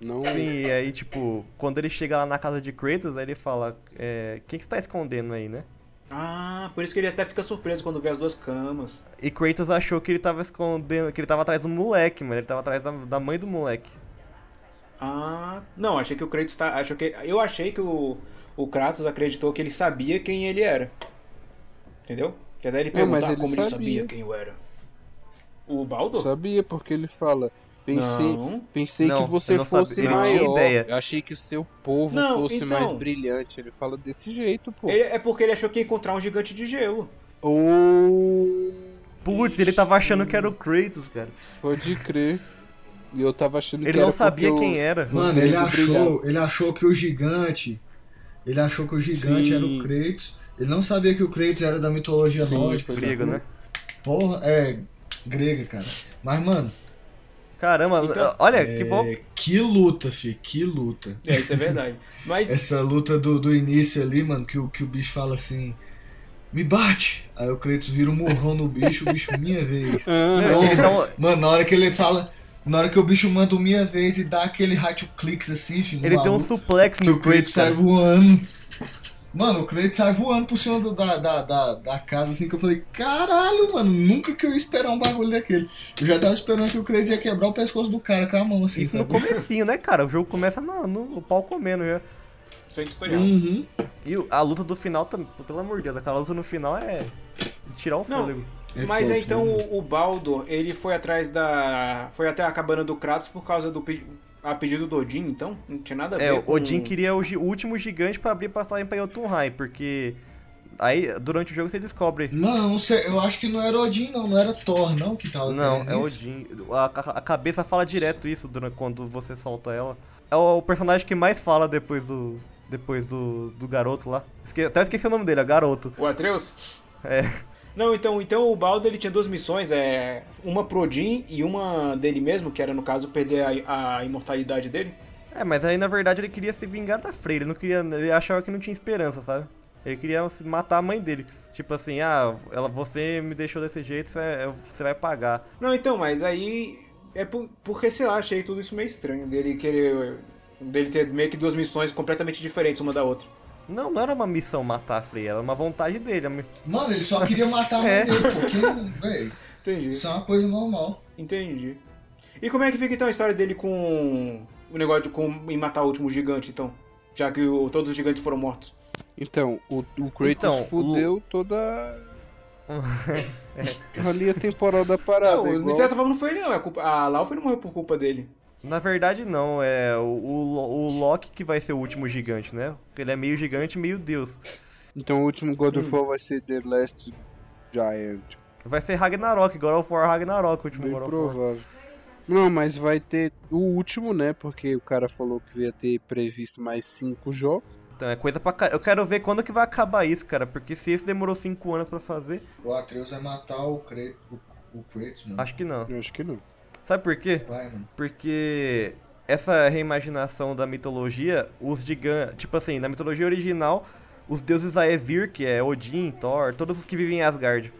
Não. Sim, e aí, tipo, quando ele chega lá na casa de Kratos, aí ele fala: é, Quem que você tá escondendo aí, né? Ah, por isso que ele até fica surpreso quando vê as duas camas. E Kratos achou que ele tava escondendo, que ele tava atrás do moleque, mas ele tava atrás da, da mãe do moleque. Ah, não, achei que o Kratos tá. Que, eu achei que o, o Kratos acreditou que ele sabia quem ele era. Entendeu? Que até ele É, mas perguntar ele como ele sabia. sabia quem eu era. O Baldo? Sabia, porque ele fala. Pensei, Não. pensei Não, que você eu não fosse sabia. Ele maior. Eu achei que o seu povo Não, fosse então. mais brilhante. Ele fala desse jeito, pô. Ele- é porque ele achou que ia encontrar um gigante de gelo. Ou. Putz, ele tava achando que era o Kratos, cara. Pode crer. E eu tava achando que Ele era não sabia quem o- era. Mano, ele brilhava. achou, ele achou que o gigante. Ele achou que o gigante Sim. era o Kratos. Ele não sabia que o Kratos era da mitologia Sim, nórdica. é. Grego, né? Porra, é. Grega, cara. Mas, mano, Caramba, Então, olha, é, que bom. que luta, fi. Que luta. É, isso é verdade. Mas Essa luta do, do início ali, mano, que o, que o bicho fala assim. Me bate! Aí o Kratos vira um murrão no bicho, o bicho, minha vez. Ah, dá um- Mano, na hora que ele fala. Na hora que o bicho manda o minha vez e dá aquele rádio clicks assim, filho. ele tem um suplex que no o Kratos sai voando. Mano, o Kratos sai voando por cima do- da, da, da, da casa, assim, que eu falei, caralho, mano, nunca que eu ia esperar um bagulho daquele. Eu já tava esperando que o Kratos ia quebrar o pescoço do cara com a mão, assim, Isso no sabe? comecinho, né, cara? O jogo começa no, no, no pau comendo já. Sem tutorial. Uhum. E a luta do final também, pelo amor de Deus, aquela luta no final é tirar o Não. fôlego. É Mas top, então né? o, o Baldur, ele foi atrás da. Foi até a cabana do Kratos por causa do a pedido do Odin, então? Não tinha nada a ver É, o com... Odin queria o, o último gigante pra abrir passagem pra Jotunheim, porque aí durante o jogo você descobre. Mano, não sei, eu acho que não era Odin, não, não era Thor, não, que tava Não, é isso. Odin. A, a- cabeça fala direto isso durante, quando você solta ela. É o personagem que mais fala depois do. Depois do, do garoto lá. Esque- até esqueci o nome dele, é garoto. O Atreus? É. Não, então, então o Baldur ele tinha duas missões, é uma pro Odin e uma dele mesmo, que era no caso perder a, a imortalidade dele. É, mas aí na verdade ele queria se vingar da Frey, ele não queria. Ele achava que não tinha esperança, sabe? Ele queria matar a mãe dele. Tipo assim, ah, ela, você me deixou desse jeito, você, você vai pagar. Não, então, mas aí é por- porque sei lá, achei tudo isso meio estranho dele querer dele ter meio que duas missões completamente diferentes uma da outra. Não, não era uma missão matar a Frey, era uma vontade dele. a Mano, ele só queria matar a mãe É. dele, porque, velho, Entendi. isso é uma coisa normal. Entendi. E como é que fica então a história dele com o negócio de com, em matar o último gigante, então? Já que o- todos os gigantes foram mortos. Então, o, o Kratos Então, o- fudeu toda a linha temporal da parada. Não, igual- de certa forma não foi ele não, é culpa, a Laufey não morreu por culpa dele. Na verdade, não, é o, o, o Loki que vai ser o último gigante, né? Ele é meio gigante, meio deus. Então o último God of War vai ser The Last Giant. Vai ser Ragnarok, God of War Ragnarok, o último Bem God of War. provável. Não, mas vai ter o último, né? Porque o cara falou que ia ter previsto mais cinco jogos. Então é coisa pra caralho. Eu quero ver quando que vai acabar isso, cara. Porque se esse demorou 5 anos pra fazer, O Atreus vai matar o, Cre... o, o Kratos, mano. acho que não. Eu acho que não. Sabe por quê? Vai. Porque essa reimaginação da mitologia, os gigantes. Tipo assim, na mitologia original, os deuses Aesir, que é Odin, Thor, todos os que vivem em Asgard.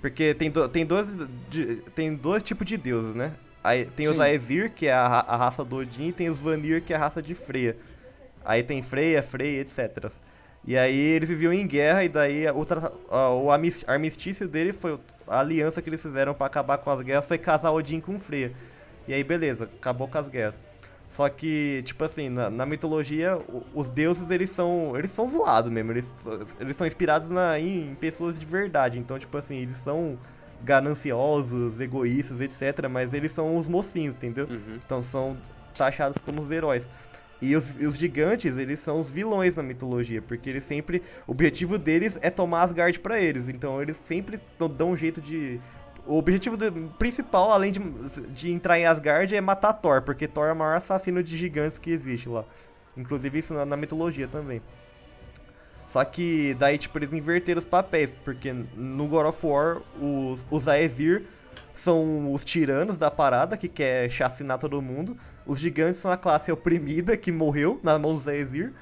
Porque tem, do- tem, dois, de- tem dois tipos de deuses, né? Aí tem os Sim. Aesir, que é a, a raça do Odin, e tem os Vanir, que é a raça de Freya. Aí tem Freya, Frey, etc. E aí eles viviam em guerra, e daí o, o armistício dele foi. A aliança que eles fizeram pra acabar com as guerras foi casar Odin com Freya. E aí, beleza, acabou com as guerras. Só que, tipo assim, na, na mitologia, os deuses, eles são. Eles são zoados mesmo. Eles, eles são inspirados na, em, pessoas de verdade. Então, tipo assim, eles são gananciosos, egoístas, etc. Mas eles são os mocinhos, entendeu? Uhum. Então são taxados como os heróis. E os, os gigantes, eles são os vilões na mitologia, porque eles sempre. O objetivo deles é tomar Asgard pra eles. Então eles sempre dão- um jeito de. O objetivo do- principal, além de, de entrar em Asgard, é matar Thor, porque Thor é o maior assassino de gigantes que existe lá. Inclusive isso na, na mitologia também. Só que daí, tipo, eles inverteram os papéis, porque no God of War, os, os Aesir são os tiranos da parada, que quer chacinar todo mundo. Os gigantes são a classe oprimida, que morreu na mão dos Aesir.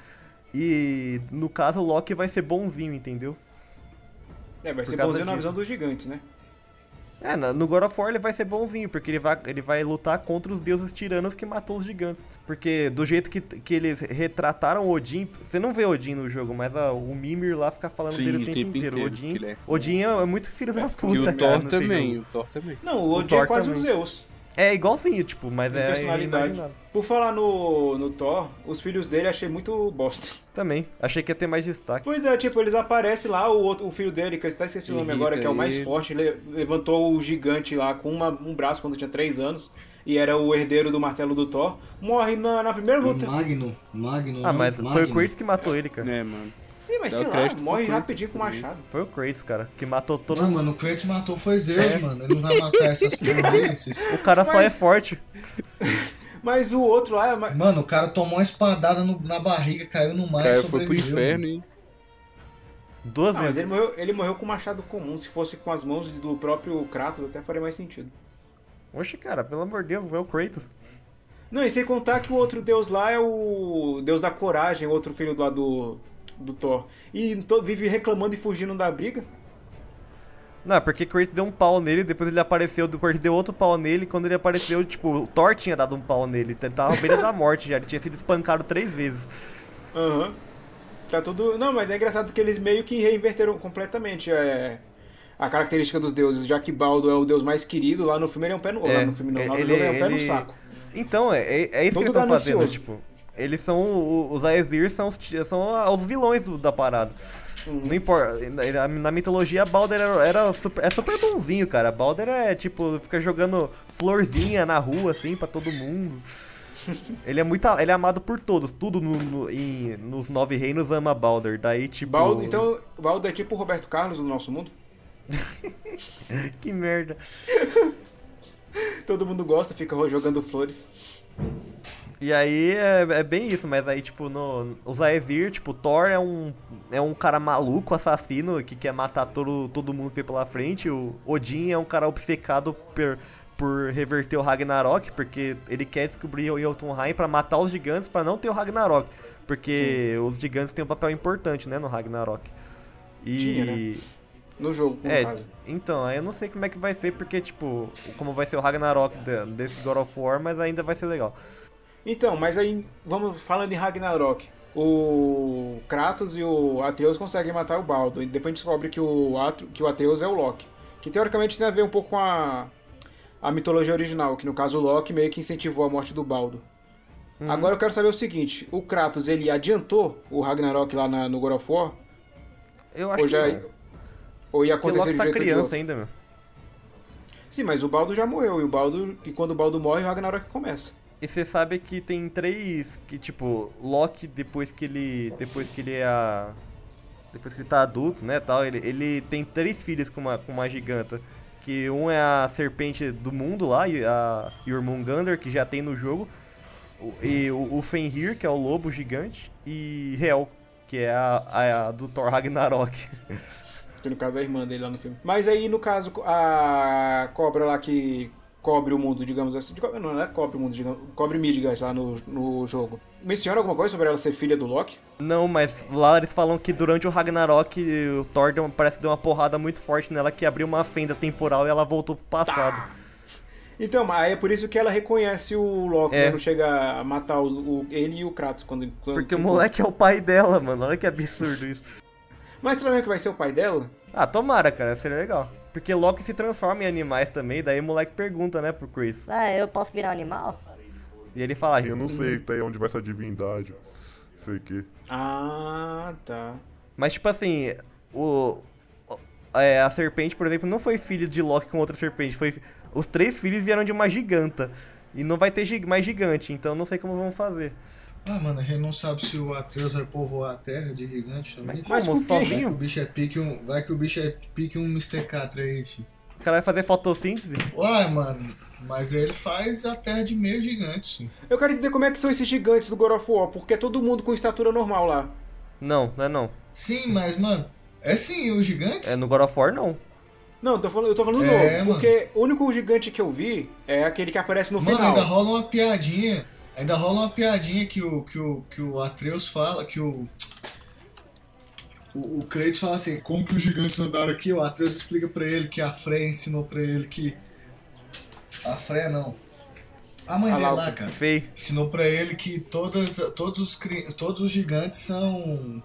E, no caso, o Loki vai ser bonzinho, entendeu? É, vai Por ser bonzinho na visão dos gigantes, né? É, no God of War ele vai ser bonzinho, porque ele vai, ele vai lutar contra os deuses tiranos que matou os gigantes. Porque do jeito que, que eles retrataram Odin, você não vê Odin no jogo, mas ah, o Mimir lá fica falando Sim, dele o o tempo, tempo inteiro. inteiro, Odin, é- Odin é, é muito filho da E puta, o cara, Thor também, jogo. o Thor também. Não, o O Odin é Thor quase um também. Zeus. É igualzinho, tipo, mas Tem é personalidade. Por falar no, no Thor, os filhos dele achei muito bosta. Também, achei que ia ter mais destaque. Pois é, tipo, eles aparecem lá, o, outro, o filho dele, que eu até esqueci o nome Irrita agora, que é o mais ele. forte, le- levantou o gigante lá com uma- um braço quando tinha 3 anos. E era o herdeiro do martelo do Thor. Morre na, na primeira luta. O Magno, Magno, Ah, não, mas foi o Magno. Kratos que matou ele, cara. É, mano. Sim, mas Dá sei o lá, morre rapidinho com o também. machado. Foi o Kratos, cara, que matou todo Não, mundo. mano, o Kratos matou foi Zeus, É. mano. Ele não vai matar essas esses- O cara só Mas- é forte. Mas o outro lá é. ma- Mano, o cara tomou uma espadada no- na barriga, caiu no mar O cara e foi pro sobreviveu. inferno e. Duas Ah, mas vezes. ele morreu, ele morreu com machado comum. Se fosse com as mãos do próprio Kratos, até faria mais sentido. Oxe, cara, pelo amor de Deus, é o Kratos. Não, e sem contar que o outro deus lá é o deus da coragem, o outro filho lá do, do Thor. E to- vive reclamando e fugindo da briga. Não, é porque Kratos deu um pau nele, depois ele apareceu, Kratos deu outro pau nele, quando ele apareceu, tipo, o Thor tinha dado um pau nele, ele tava à beira da morte já, ele tinha sido espancado três vezes. Aham. Tá tudo. Não, mas é engraçado que eles meio que reinverteram completamente é, a característica dos deuses, já que Baldo é o deus mais querido, lá no filme ele é um pé no. É, lá no filme não, lá no ele- jogo ele é um pé no ele- saco. Então, é, é, é isso Todo que eles estão fazendo, tipo, Eles são. Os Aesir são os, são os vilões do- da parada. Não importa. Na, na mitologia, Balder era, era super, é super bonzinho, cara. Balder é tipo, fica jogando florzinha na rua, assim, pra todo mundo. Ele é muito. Ele é amado por todos. Tudo no, no- em- nos nove reinos ama Balder. Daí, tipo. Baldo, então, Baldo é tipo o Roberto Carlos do nosso mundo? Que merda. Todo mundo gosta, fica jogando flores. E aí é, é bem isso, mas aí, tipo, no, os Aesir, tipo, Thor é um, é um cara maluco, assassino, que quer matar todo, todo mundo que pela frente. O Odin é um cara obcecado por, por reverter o Ragnarok, porque ele quer descobrir o Jotunheim pra matar os gigantes pra não ter o Ragnarok. Porque os gigantes têm um papel importante, né, no Ragnarok. E... Tinha, né? No jogo, no É, caso. então, aí eu não sei como é que vai ser, porque, tipo, como vai ser o Ragnarok de- desse God of War, mas ainda vai ser legal. Então, mas aí, vamos falando em Ragnarok. O Kratos e o Atreus conseguem matar o Baldo. E depois a gente descobre que o, Atro, que o Atreus é o Loki. Que teoricamente tem a ver um pouco com a, a mitologia original. Que no caso o Loki meio que incentivou a morte do Baldo. Uhum. Agora eu quero saber o seguinte. O Kratos, ele adiantou o Ragnarok lá na- no God of War? Eu acho Ou, já, que não. ou ia acontecer de tá jeito criança ainda, meu. Sim, mas o Baldo já morreu. E, o Baldo, e quando o Baldo morre, o Ragnarok começa. E você sabe que tem três que tipo Loki depois que ele depois que ele é depois que ele tá adulto, né, tal, ele, ele tem três filhos com uma com uma giganta, que um é a serpente do mundo lá, a Jormungandr que já tem no jogo, e o, o Fenrir, que é o lobo gigante, e Hel, que é a, a do Thor Ragnarok. Que no caso é a irmã dele lá no filme. Mas aí, no caso, a cobra lá que cobre o mundo, digamos assim. Não, não é cobre o mundo, digamos. Cobre Midgard lá no, no jogo. Menciona alguma coisa sobre ela ser filha do Loki? Não, mas lá eles falam que durante o Ragnarok o Thor deu, parece que deu uma porrada muito forte nela que abriu uma fenda temporal e ela voltou pro passado. Então, mas aí é por isso que ela reconhece o Loki É. quando chega a matar o, o- ele e o Kratos. Quando, quando Porque o moleque é o pai dela, mano. Olha que absurdo isso. Mas será que vai ser o pai dela? Ah, tomara, cara. Seria legal. Porque Loki se transforma em animais também. Daí o moleque pergunta, né, pro Chris. Ah, eu posso virar um animal? E ele fala... Eu não sei até onde vai essa divindade. Sei que. Ah, tá. Mas, tipo assim, o... é, a serpente, por exemplo, não foi filho de Loki com outra serpente. Foi... Os três filhos vieram de uma giganta. E não vai ter mais gigante, então não sei como vão fazer. Ah, mano, a gente não sabe se o Atreus vai povoar a terra de gigante também. Mas como? quê? Vai que o bicho é pique um. Vai que o bicho é pique um Mr. Catra aí, filho. O cara vai fazer fotossíntese? Uai, mano, mas ele faz a terra de meio gigante, sim. Eu quero entender como é que são esses gigantes do God of War, porque é todo mundo com estatura normal lá. Não, não é não. Sim, mas, mano, é sim, os gigantes? É no God of War, não. Não, eu tô falando, eu tô falando É, novo, porque o único gigante que eu vi é aquele que aparece no Mano, final. ainda rola uma piadinha. Ainda rola uma piadinha que o, que o, que o Atreus fala, que o. O, o Kratos fala assim, como que os gigantes andaram aqui? O Atreus explica pra ele que a Freya ensinou pra ele que. A Freya não. A mãe A dele lá, cara. Feio. Ensinou pra ele que todas, todos, os, todos os gigantes são.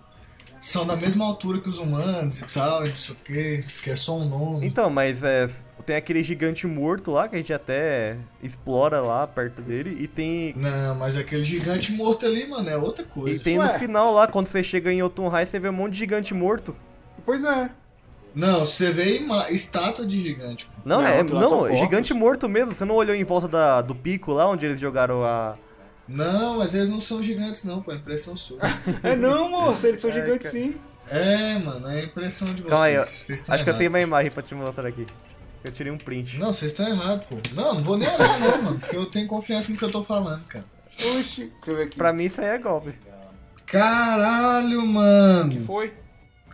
São da mesma altura que os humanos e tal, e não sei o que, que é só um nome. Então, mas é, tem aquele gigante morto lá que a gente até explora lá perto dele e tem Não, mas aquele gigante morto ali, mano, é outra coisa. e tem Ué. no final lá quando você chega em Jotunheim você vê um monte de gigante morto. Pois é. Não, você vê ima- estátua de gigante. pô. Não, Não, é não, gigante morto mesmo. Você não olhou em volta da, do pico lá onde eles jogaram a Não, mas eles não são gigantes não, pô, é impressão sua. É não, moço, eles são É, gigantes cara. sim. é, mano, é impressão de vocês. Calma aí, ó. Vocês estão Acho que eu tenho uma errados. imagem pra te mostrar aqui. Eu tirei um print. Não, vocês estão errados, pô. Não, não vou nem olhar não, mano, porque eu tenho confiança no que eu tô falando, cara. Oxi, deixa eu ver aqui. Pra mim isso aí é golpe. Caralho, que mano. foi?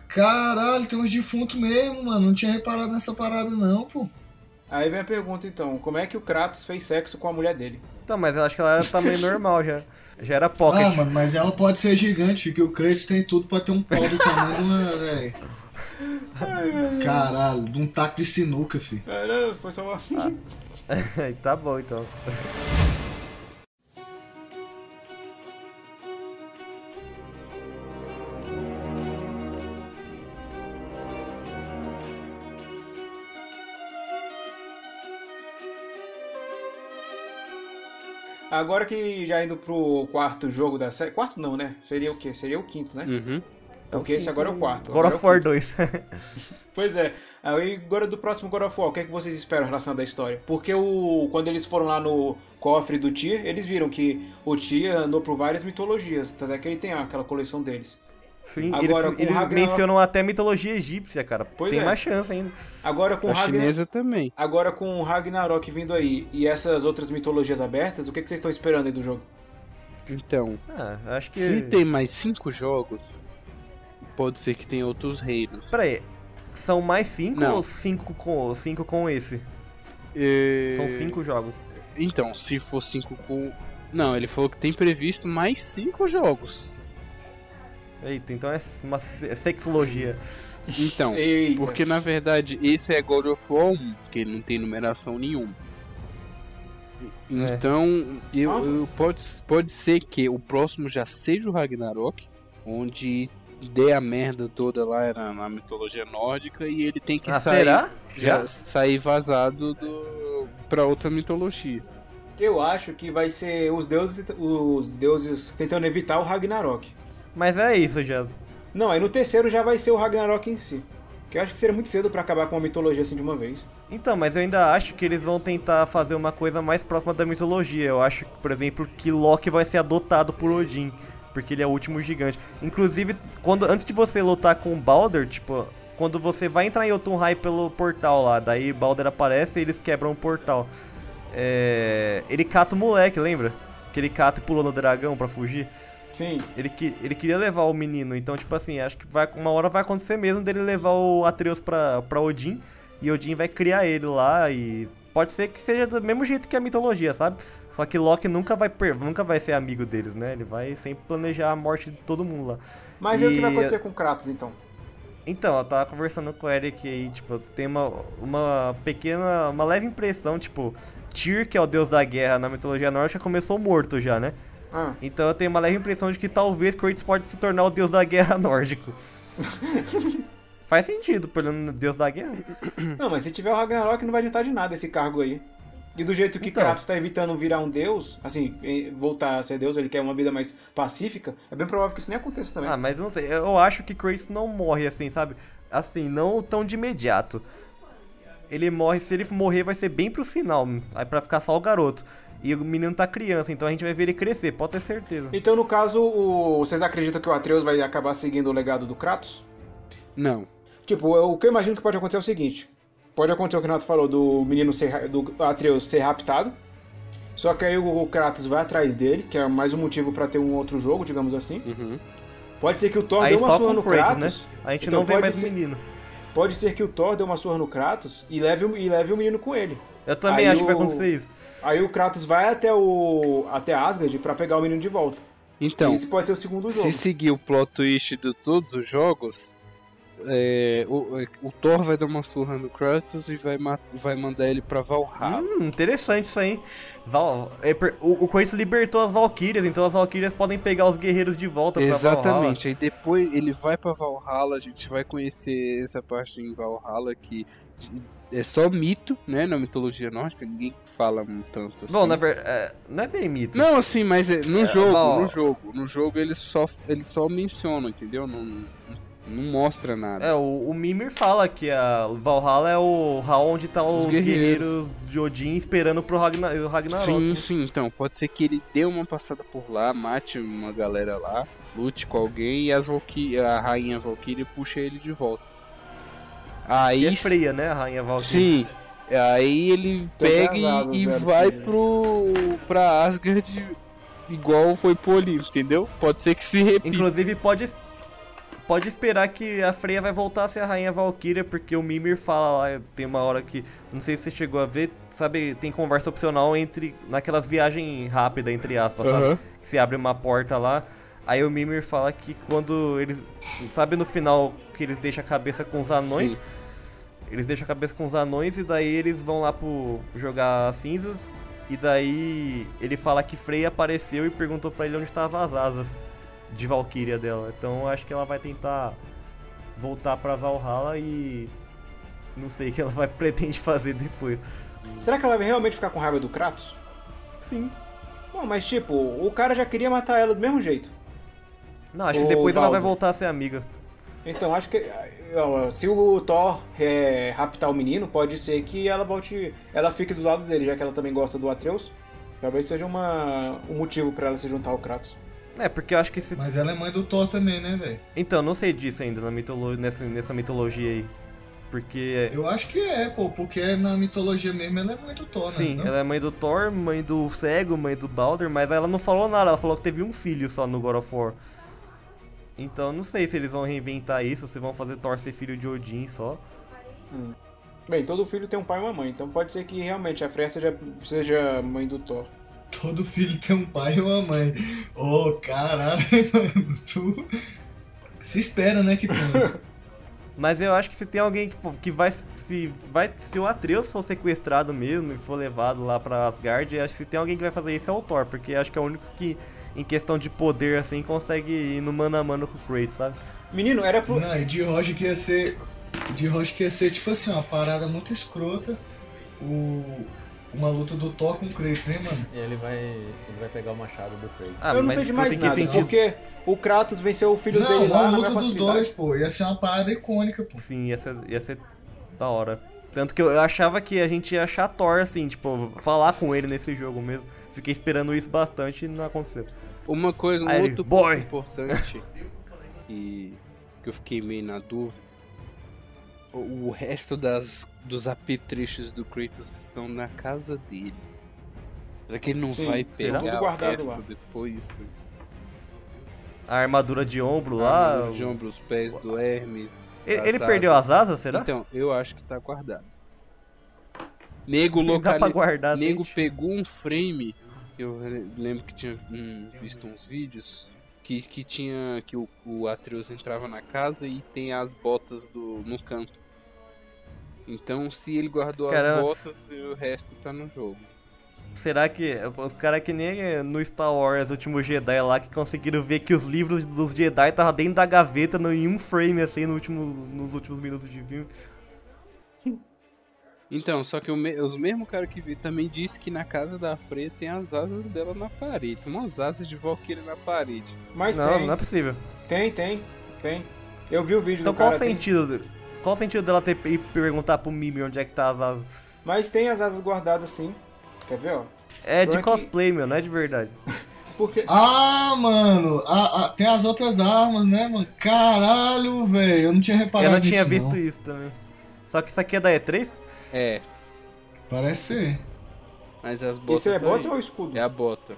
Caralho, tem uns defuntos mesmo, mano. Não tinha reparado nessa parada não, pô. Aí vem a pergunta então, como é que o Kratos fez sexo com a mulher dele? Então, mas eu acho que ela era tamanho normal já. Já era pocket. Ah, mano, mas ela pode ser gigante, que o Kratos tem tudo pra ter um pau do tamanho de uma, velho. Caralho, de um taco de sinuca, fi. É, foi só uma... tá bom então. Agora que já indo pro quarto jogo da série. Quarto não, né? Seria o quê? Seria o quinto, né? Uhum. Porque esse agora é o quarto. God Agora of é War quinto. 2. Pois é. Aí agora do próximo God of War, o que, é que vocês esperam relacionado à história? Porque o, quando eles foram lá no cofre do Tyr, eles viram que o Tyr andou por várias mitologias. Tanto é que ele tem aquela coleção deles. Sim, Agora, eles, com eles Ragnarok- mencionam até mitologia egípcia, cara. Pois Tem é. mais chance ainda. Agora com A Ragnar... chinesa também. Agora com o Ragnarok vindo aí e essas outras mitologias abertas, o que, que vocês estão esperando aí do jogo? Então, Ah, acho que. se tem mais cinco jogos, pode ser que tenha outros reinos. Pera aí. São mais cinco Não. ou cinco com, cinco com esse? É, São cinco jogos. Então, se for cinco com. Não, ele falou que tem previsto mais cinco jogos. Eita, então é uma se- sexologia. Então, Eita. porque na verdade esse é God of War 1, que ele não tem numeração nenhuma. É. Então, eu, Nossa. eu- pode, pode ser que o próximo já seja o Ragnarok, onde dê a merda toda lá na, na mitologia nórdica e ele tem que Ah, sair, será? já Já? sair vazado do, pra outra mitologia. Eu acho que vai ser os deuses, os deuses tentando evitar o Ragnarok. Mas é isso já. Não, aí no terceiro já vai ser o Ragnarok em si. Que eu acho que seria muito cedo pra acabar com uma mitologia assim de uma vez. Então, mas eu ainda acho que eles vão tentar fazer uma coisa mais próxima da mitologia. Eu acho, por exemplo, que Loki vai ser adotado por Odin, porque ele é o último gigante. Inclusive, quando antes de você lutar com o Balder, tipo, quando você vai entrar em Jotunheim pelo portal lá, daí Balder aparece e eles quebram o portal. É, ele cata o moleque, lembra? Que ele cata e pulou no dragão pra fugir. Sim. Ele, que- ele queria levar o menino, então, tipo assim, acho que vai, uma hora vai acontecer mesmo dele levar o Atreus pra, pra Odin, e Odin vai criar ele lá, e pode ser que seja do mesmo jeito que a mitologia, sabe? Só que Loki nunca vai, nunca vai ser amigo deles, né? Ele vai sempre planejar a morte de todo mundo lá. Mas e o que vai E- acontecer com Kratos então? Então, eu tava conversando com o Eric aí, tipo, tem uma, uma pequena, uma leve impressão, tipo, Tyr, que é o deus da guerra na mitologia nórdica, começou morto já, né? Ah, Então eu tenho uma leve impressão de que talvez Kratos pode se tornar o deus da guerra nórdico. Faz sentido, pelo deus da guerra. não, mas se tiver o Ragnarok não vai adiantar de nada esse cargo aí. E do jeito que Então. Kratos tá evitando virar um deus, assim, voltar a ser deus, ele quer uma vida mais pacífica, é bem provável que isso nem aconteça também. Ah, mas não sei, eu acho que Kratos não morre assim, sabe? Assim, não tão de imediato. Ele morre, se ele morrer vai ser bem pro final, aí pra ficar só o garoto. E o menino tá criança, então a gente vai ver ele crescer, pode ter certeza. Então, no caso, o- vocês acreditam que o Atreus vai acabar seguindo o legado do Kratos? Não. Tipo, eu- o que eu imagino que pode acontecer é o seguinte: pode acontecer o que o Renato falou do menino ser, do Atreus ser raptado. Só que aí o Kratos vai atrás dele, que é mais um motivo pra ter um outro jogo, digamos assim. Uhum. Pode ser que o Thor Aí dê uma surra no Kratos, Kratos. né? A gente Então não vê mais o ser- menino. Pode ser que o Thor dê uma surra no Kratos e leve, o- e leve o menino com ele. Eu também Aí acho que vai o- acontecer isso. Aí o Kratos vai até o até Asgard pra pegar o menino de volta. Então, Esse pode ser o segundo jogo. se seguir o plot twist de todos os jogos, é, o, o Thor vai dar uma surra no Kratos e vai, ma- vai mandar ele pra Valhalla. Hum, interessante isso aí. Val- é o, o Kratos libertou as Valkyrias, então as Valkyrias podem pegar os guerreiros de volta pra Valhalla. Exatamente, aí depois ele vai pra Valhalla, a gente vai conhecer essa parte em Valhalla que é só mito, né, na mitologia nórdica, ninguém fala tanto assim. Bom, na verdade, é, não é bem mito. Não, assim, mas é- no É, jogo, Val- no jogo, no jogo eles só, eles só mencionam, entendeu? Não, não mostra nada. É, o, o Mimir fala que a Valhalla é o hall onde tá os, guerreiros. guerreiros. de Odin esperando pro Ragnar, Ragnarok. Sim, sim, então, pode ser que ele dê uma passada por lá, mate uma galera lá, lute com alguém e as Valky a rainha Valkyrie puxa ele de volta. Aí Que é Freia, né, a rainha Valkyrie. Sim. Aí ele pega e, e vai sim. pro pra Asgard igual foi pro Olimpo, entendeu? Pode ser que se repita. Inclusive, pode, pode esperar que a Freya vai voltar a ser a rainha Valkyria, porque o Mimir fala lá, tem uma hora que, não sei se você chegou a ver, sabe, tem conversa opcional entre, naquelas viagens rápidas, entre aspas, sabe? Aham. Que se abre uma porta lá, aí o Mimir fala que quando eles, sabe no final que eles deixam a cabeça com os anões? Sim. Eles deixam a cabeça com os anões e daí eles vão lá pro jogar cinzas. E daí ele fala que Freya apareceu e perguntou pra ele onde estavam as asas de Valkyria dela. Então eu acho que ela vai tentar voltar pra Valhalla e não sei o que ela vai pretende fazer depois. Será que ela vai realmente ficar com raiva do Kratos? Sim. Não, mas tipo, o cara já queria matar ela do mesmo jeito. Não, acho que depois ela vai Valdo. voltar a ser amiga. Então acho que se o Thor é, raptar o menino, pode ser que ela volte. Ela fique do lado dele, já que ela também gosta do Atreus. Talvez seja uma, um motivo pra ela se juntar ao Kratos. É, porque eu acho que se. Mas ela é mãe do Thor também, né, velho? Então, não sei disso ainda na mitolo... nessa, nessa mitologia aí. Porque. Eu acho que é, pô, porque na mitologia mesmo ela é mãe do Thor, né? Sim, ela é mãe do Thor, mãe do Cego, mãe do Baldur, mas ela não falou nada, ela falou que teve um filho só no God of War. Então não sei se eles vão reinventar isso, se vão fazer Thor ser filho de Odin só. Bem, todo filho tem um pai e uma mãe, então pode ser que realmente a Freya seja, seja mãe do Thor. Todo filho tem um pai e uma mãe. Ô, caralho, mano, tu. Se espera, né, que tem. Mas eu acho que se tem alguém que, que vai. Se, vai. Se o Atreus for sequestrado mesmo e for levado lá pra Asgard, eu acho que se tem alguém que vai fazer isso é o Thor, porque acho que é o único que, em questão de poder, assim, consegue ir no mano a mano com o Kratos, sabe? Menino, era pro. Não, e de Roger que ia ser. De Roger que ia ser, tipo assim, uma parada muito escrota. O. Uma luta do Thor com o Kratos, hein, mano? Ele vai, ele vai pegar o machado do Kratos. Ah, eu não sei de mais nada, sentido. porque o Kratos venceu o filho Não, dele lá uma luta dos dois, pô. Ia ser uma parada icônica, pô. Sim, ia ser, ia ser da hora. Tanto que eu, eu achava que a gente ia achar Thor, assim, tipo, falar com ele nesse jogo mesmo. Fiquei esperando isso bastante e não aconteceu. Uma coisa, um Aí ele, "Boy." importante que, que eu fiquei meio na dúvida. O, o resto das, dos apetrechos do Kratos estão na casa dele. Será que ele não Sim, vai pegar o resto lá. depois? velho? A armadura de ombro lá. Ah, de ombro, os pés do Hermes. Ele, ele perdeu as asas, será? Então, eu acho que tá guardado. Nego Dá pra locali... guardar, Nego gente. pegou um frame. Eu lembro que tinha hum, visto uns vídeos que, que tinha que o, o Atreus entrava na casa e tem as botas do no canto. Então, se ele guardou Caramba. as botas, o resto tá no jogo. Será que os caras que nem no Star Wars, Último Jedi lá, que conseguiram ver que os livros dos Jedi estavam dentro da gaveta no, em um frame, assim, no último, nos últimos minutos de filme. Então, só que o me- os mesmos cara que vi também disse que na casa da Freya tem as asas dela na parede. Tem umas asas de Valkyrie na parede. Mas não, tem, não é possível. tem, tem, tem. Eu vi o vídeo Então do qual cara. o tem- sentido? Qual o sentido dela ter e perguntar pro Mimi onde é que tá as asas? Mas tem as asas guardadas sim. Quer ver, ó? É de Pior que- cosplay, meu, não é de verdade. Porque. Ah, mano, ah, ah, tem as outras armas, né, mano? Caralho, velho, eu não tinha reparado Eu não tinha visto não. isso também. Só que isso aqui é da E3? É, Parece ser. mas as botas. Isso é tá aí. bota ou escudo? É a bota.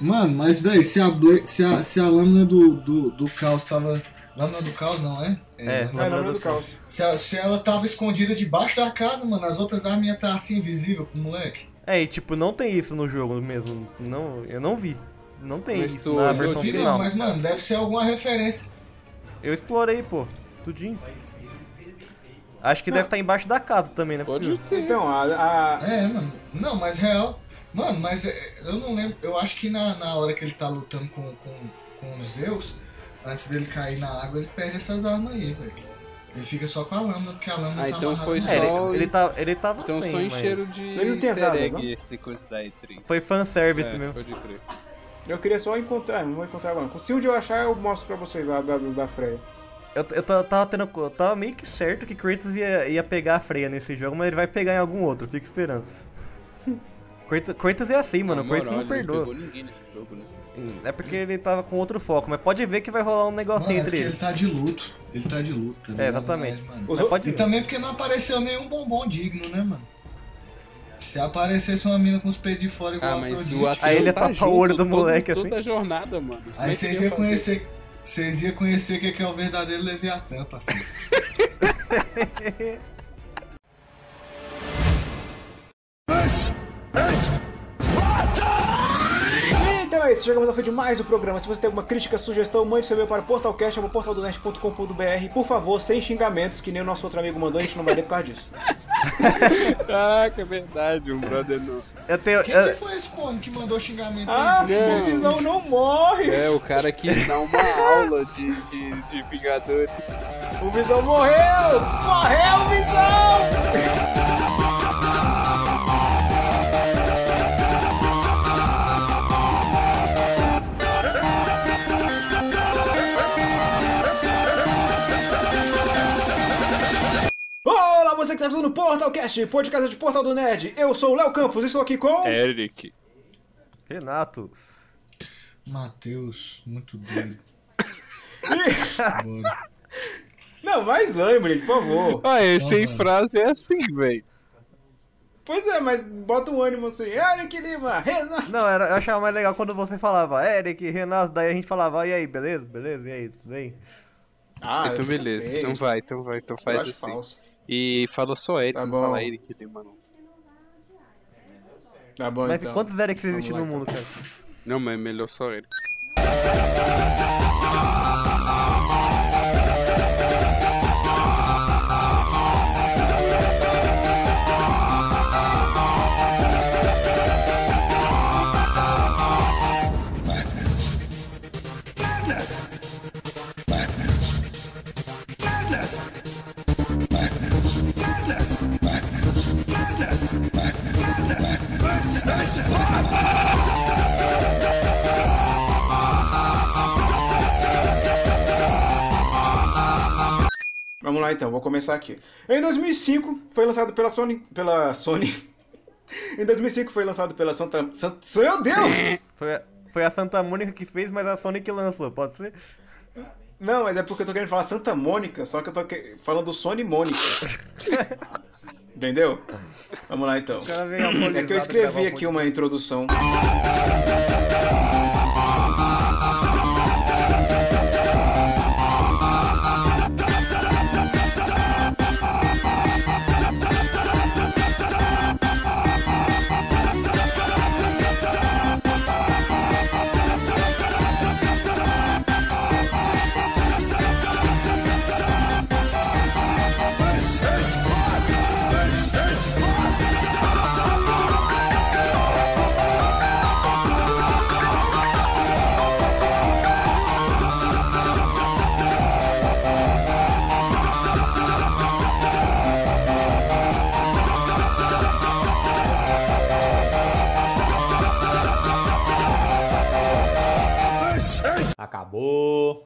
Mano, mas, velho, se a, se a, se a lâmina do, do, do caos tava. Lâmina do caos, não é? É, É, lâmina lâmina do do caos. Se, a- se ela tava escondida debaixo da casa, mano, as outras armas iam estar assim invisível pro moleque. É, e tipo, não tem isso no jogo mesmo. Não, eu não vi. Não tem Mas isso tu- na eu versão vi, Não, final. mas, mano, deve ser alguma referência. Eu explorei, pô. Tudinho. Acho que deve estar embaixo da casa também, né? Pode ter. Então, a, a- É, mano. Não, mas real. Mano, mas é, eu não lembro. Eu acho que na, na hora que ele tá lutando com, com, com os Zeus, antes dele cair na água, ele perde essas armas aí, velho. Ele fica só com a lâmina, porque a lâmina Ah, tá então foi É, só- braço. ele, ele, tá, ele tava Então sem, só mas encheram de Ele não tem as easter asas, egg não? esse coisa da E3. Foi fanservice É, mesmo. pode crer. eu queria só encontrar, não vou encontrar agora. Se um dia eu achar, eu mostro pra vocês as asas da Freya. Eu, eu ta- tava tendo. Eu tava meio que certo que Kratos ia, ia pegar a Freya nesse jogo, mas ele vai pegar em algum outro, fica esperando. Kratos, Kratos é assim, mano. Na Kratos moral, não ele perdoa. pegou ninguém nesse jogo, né? É porque ele tava com outro foco, mas pode ver que vai rolar um Mano, negocinho é entre porque eles. ele tá de luto. Ele tá de luto, tá ligado? exatamente. Mas, mano, E ver. também porque não apareceu nenhum bombom digno, né, mano? Se aparecesse uma mina com os peitos de fora igual Ah, a mas Afrodite, o Aí ele ia tá tapar o olho do todo- moleque, assim. Toda a jornada, mano. É Aí vocês iam conhecer. Vocês iam conhecer o que que é o verdadeiro Leviatã, parceiro. isso, chegamos ao fim de mais o programa. Se você tem alguma crítica, sugestão, mande seu e-mail para portalcast.portaldonest.com.br. Por favor, sem xingamentos, que nem o nosso outro amigo mandou, a gente não vai ler por causa disso. Ah, que é verdade, um brother não. Eu tenho. Quem eu- que foi esse cone que mandou xingamento Ah, o Visão não morre! É, o cara que dá uma aula de, de, de Vingadores. O Visão morreu! Morreu, Visão! Olá, você que está vendo no Portalcast, podcast de Portal do Nerd. Eu sou o Léo Campos e estou aqui com... Eric. Renato. Matheus, muito doido. E- Não, mais ânimo, gente, por favor. Ah, esse sem Uhum. frase é assim, velho. Pois é, mas bota um ânimo assim. Eric Lima, Renato. Não, era, eu achava mais legal quando você falava Eric, Renato, daí a gente falava, e aí, beleza? Beleza? E aí, tudo bem? Ah, então beleza. Então vai, então vai, então faz assim. falso. E fala só Eric, Tá não bom. fala Eric Lima não. Tá bom, Mas então. quantos Erics existem lá, no mundo, cara? Não, mas é melhor só Eric. Lá então, vou começar aqui. Em 2005 foi lançado pela Sony, pela Sony. em 2005 foi lançado pela Santa, Sant... Meu Deus! Foi a, foi a Santa Mônica que fez, mas a Sony que lançou, pode ser? Não, mas é porque eu tô querendo falar Santa Mônica, só que eu tô que- falando Sony Mônica. Entendeu? Vamos lá então. É que eu escrevi aqui uma introdução. Acabou.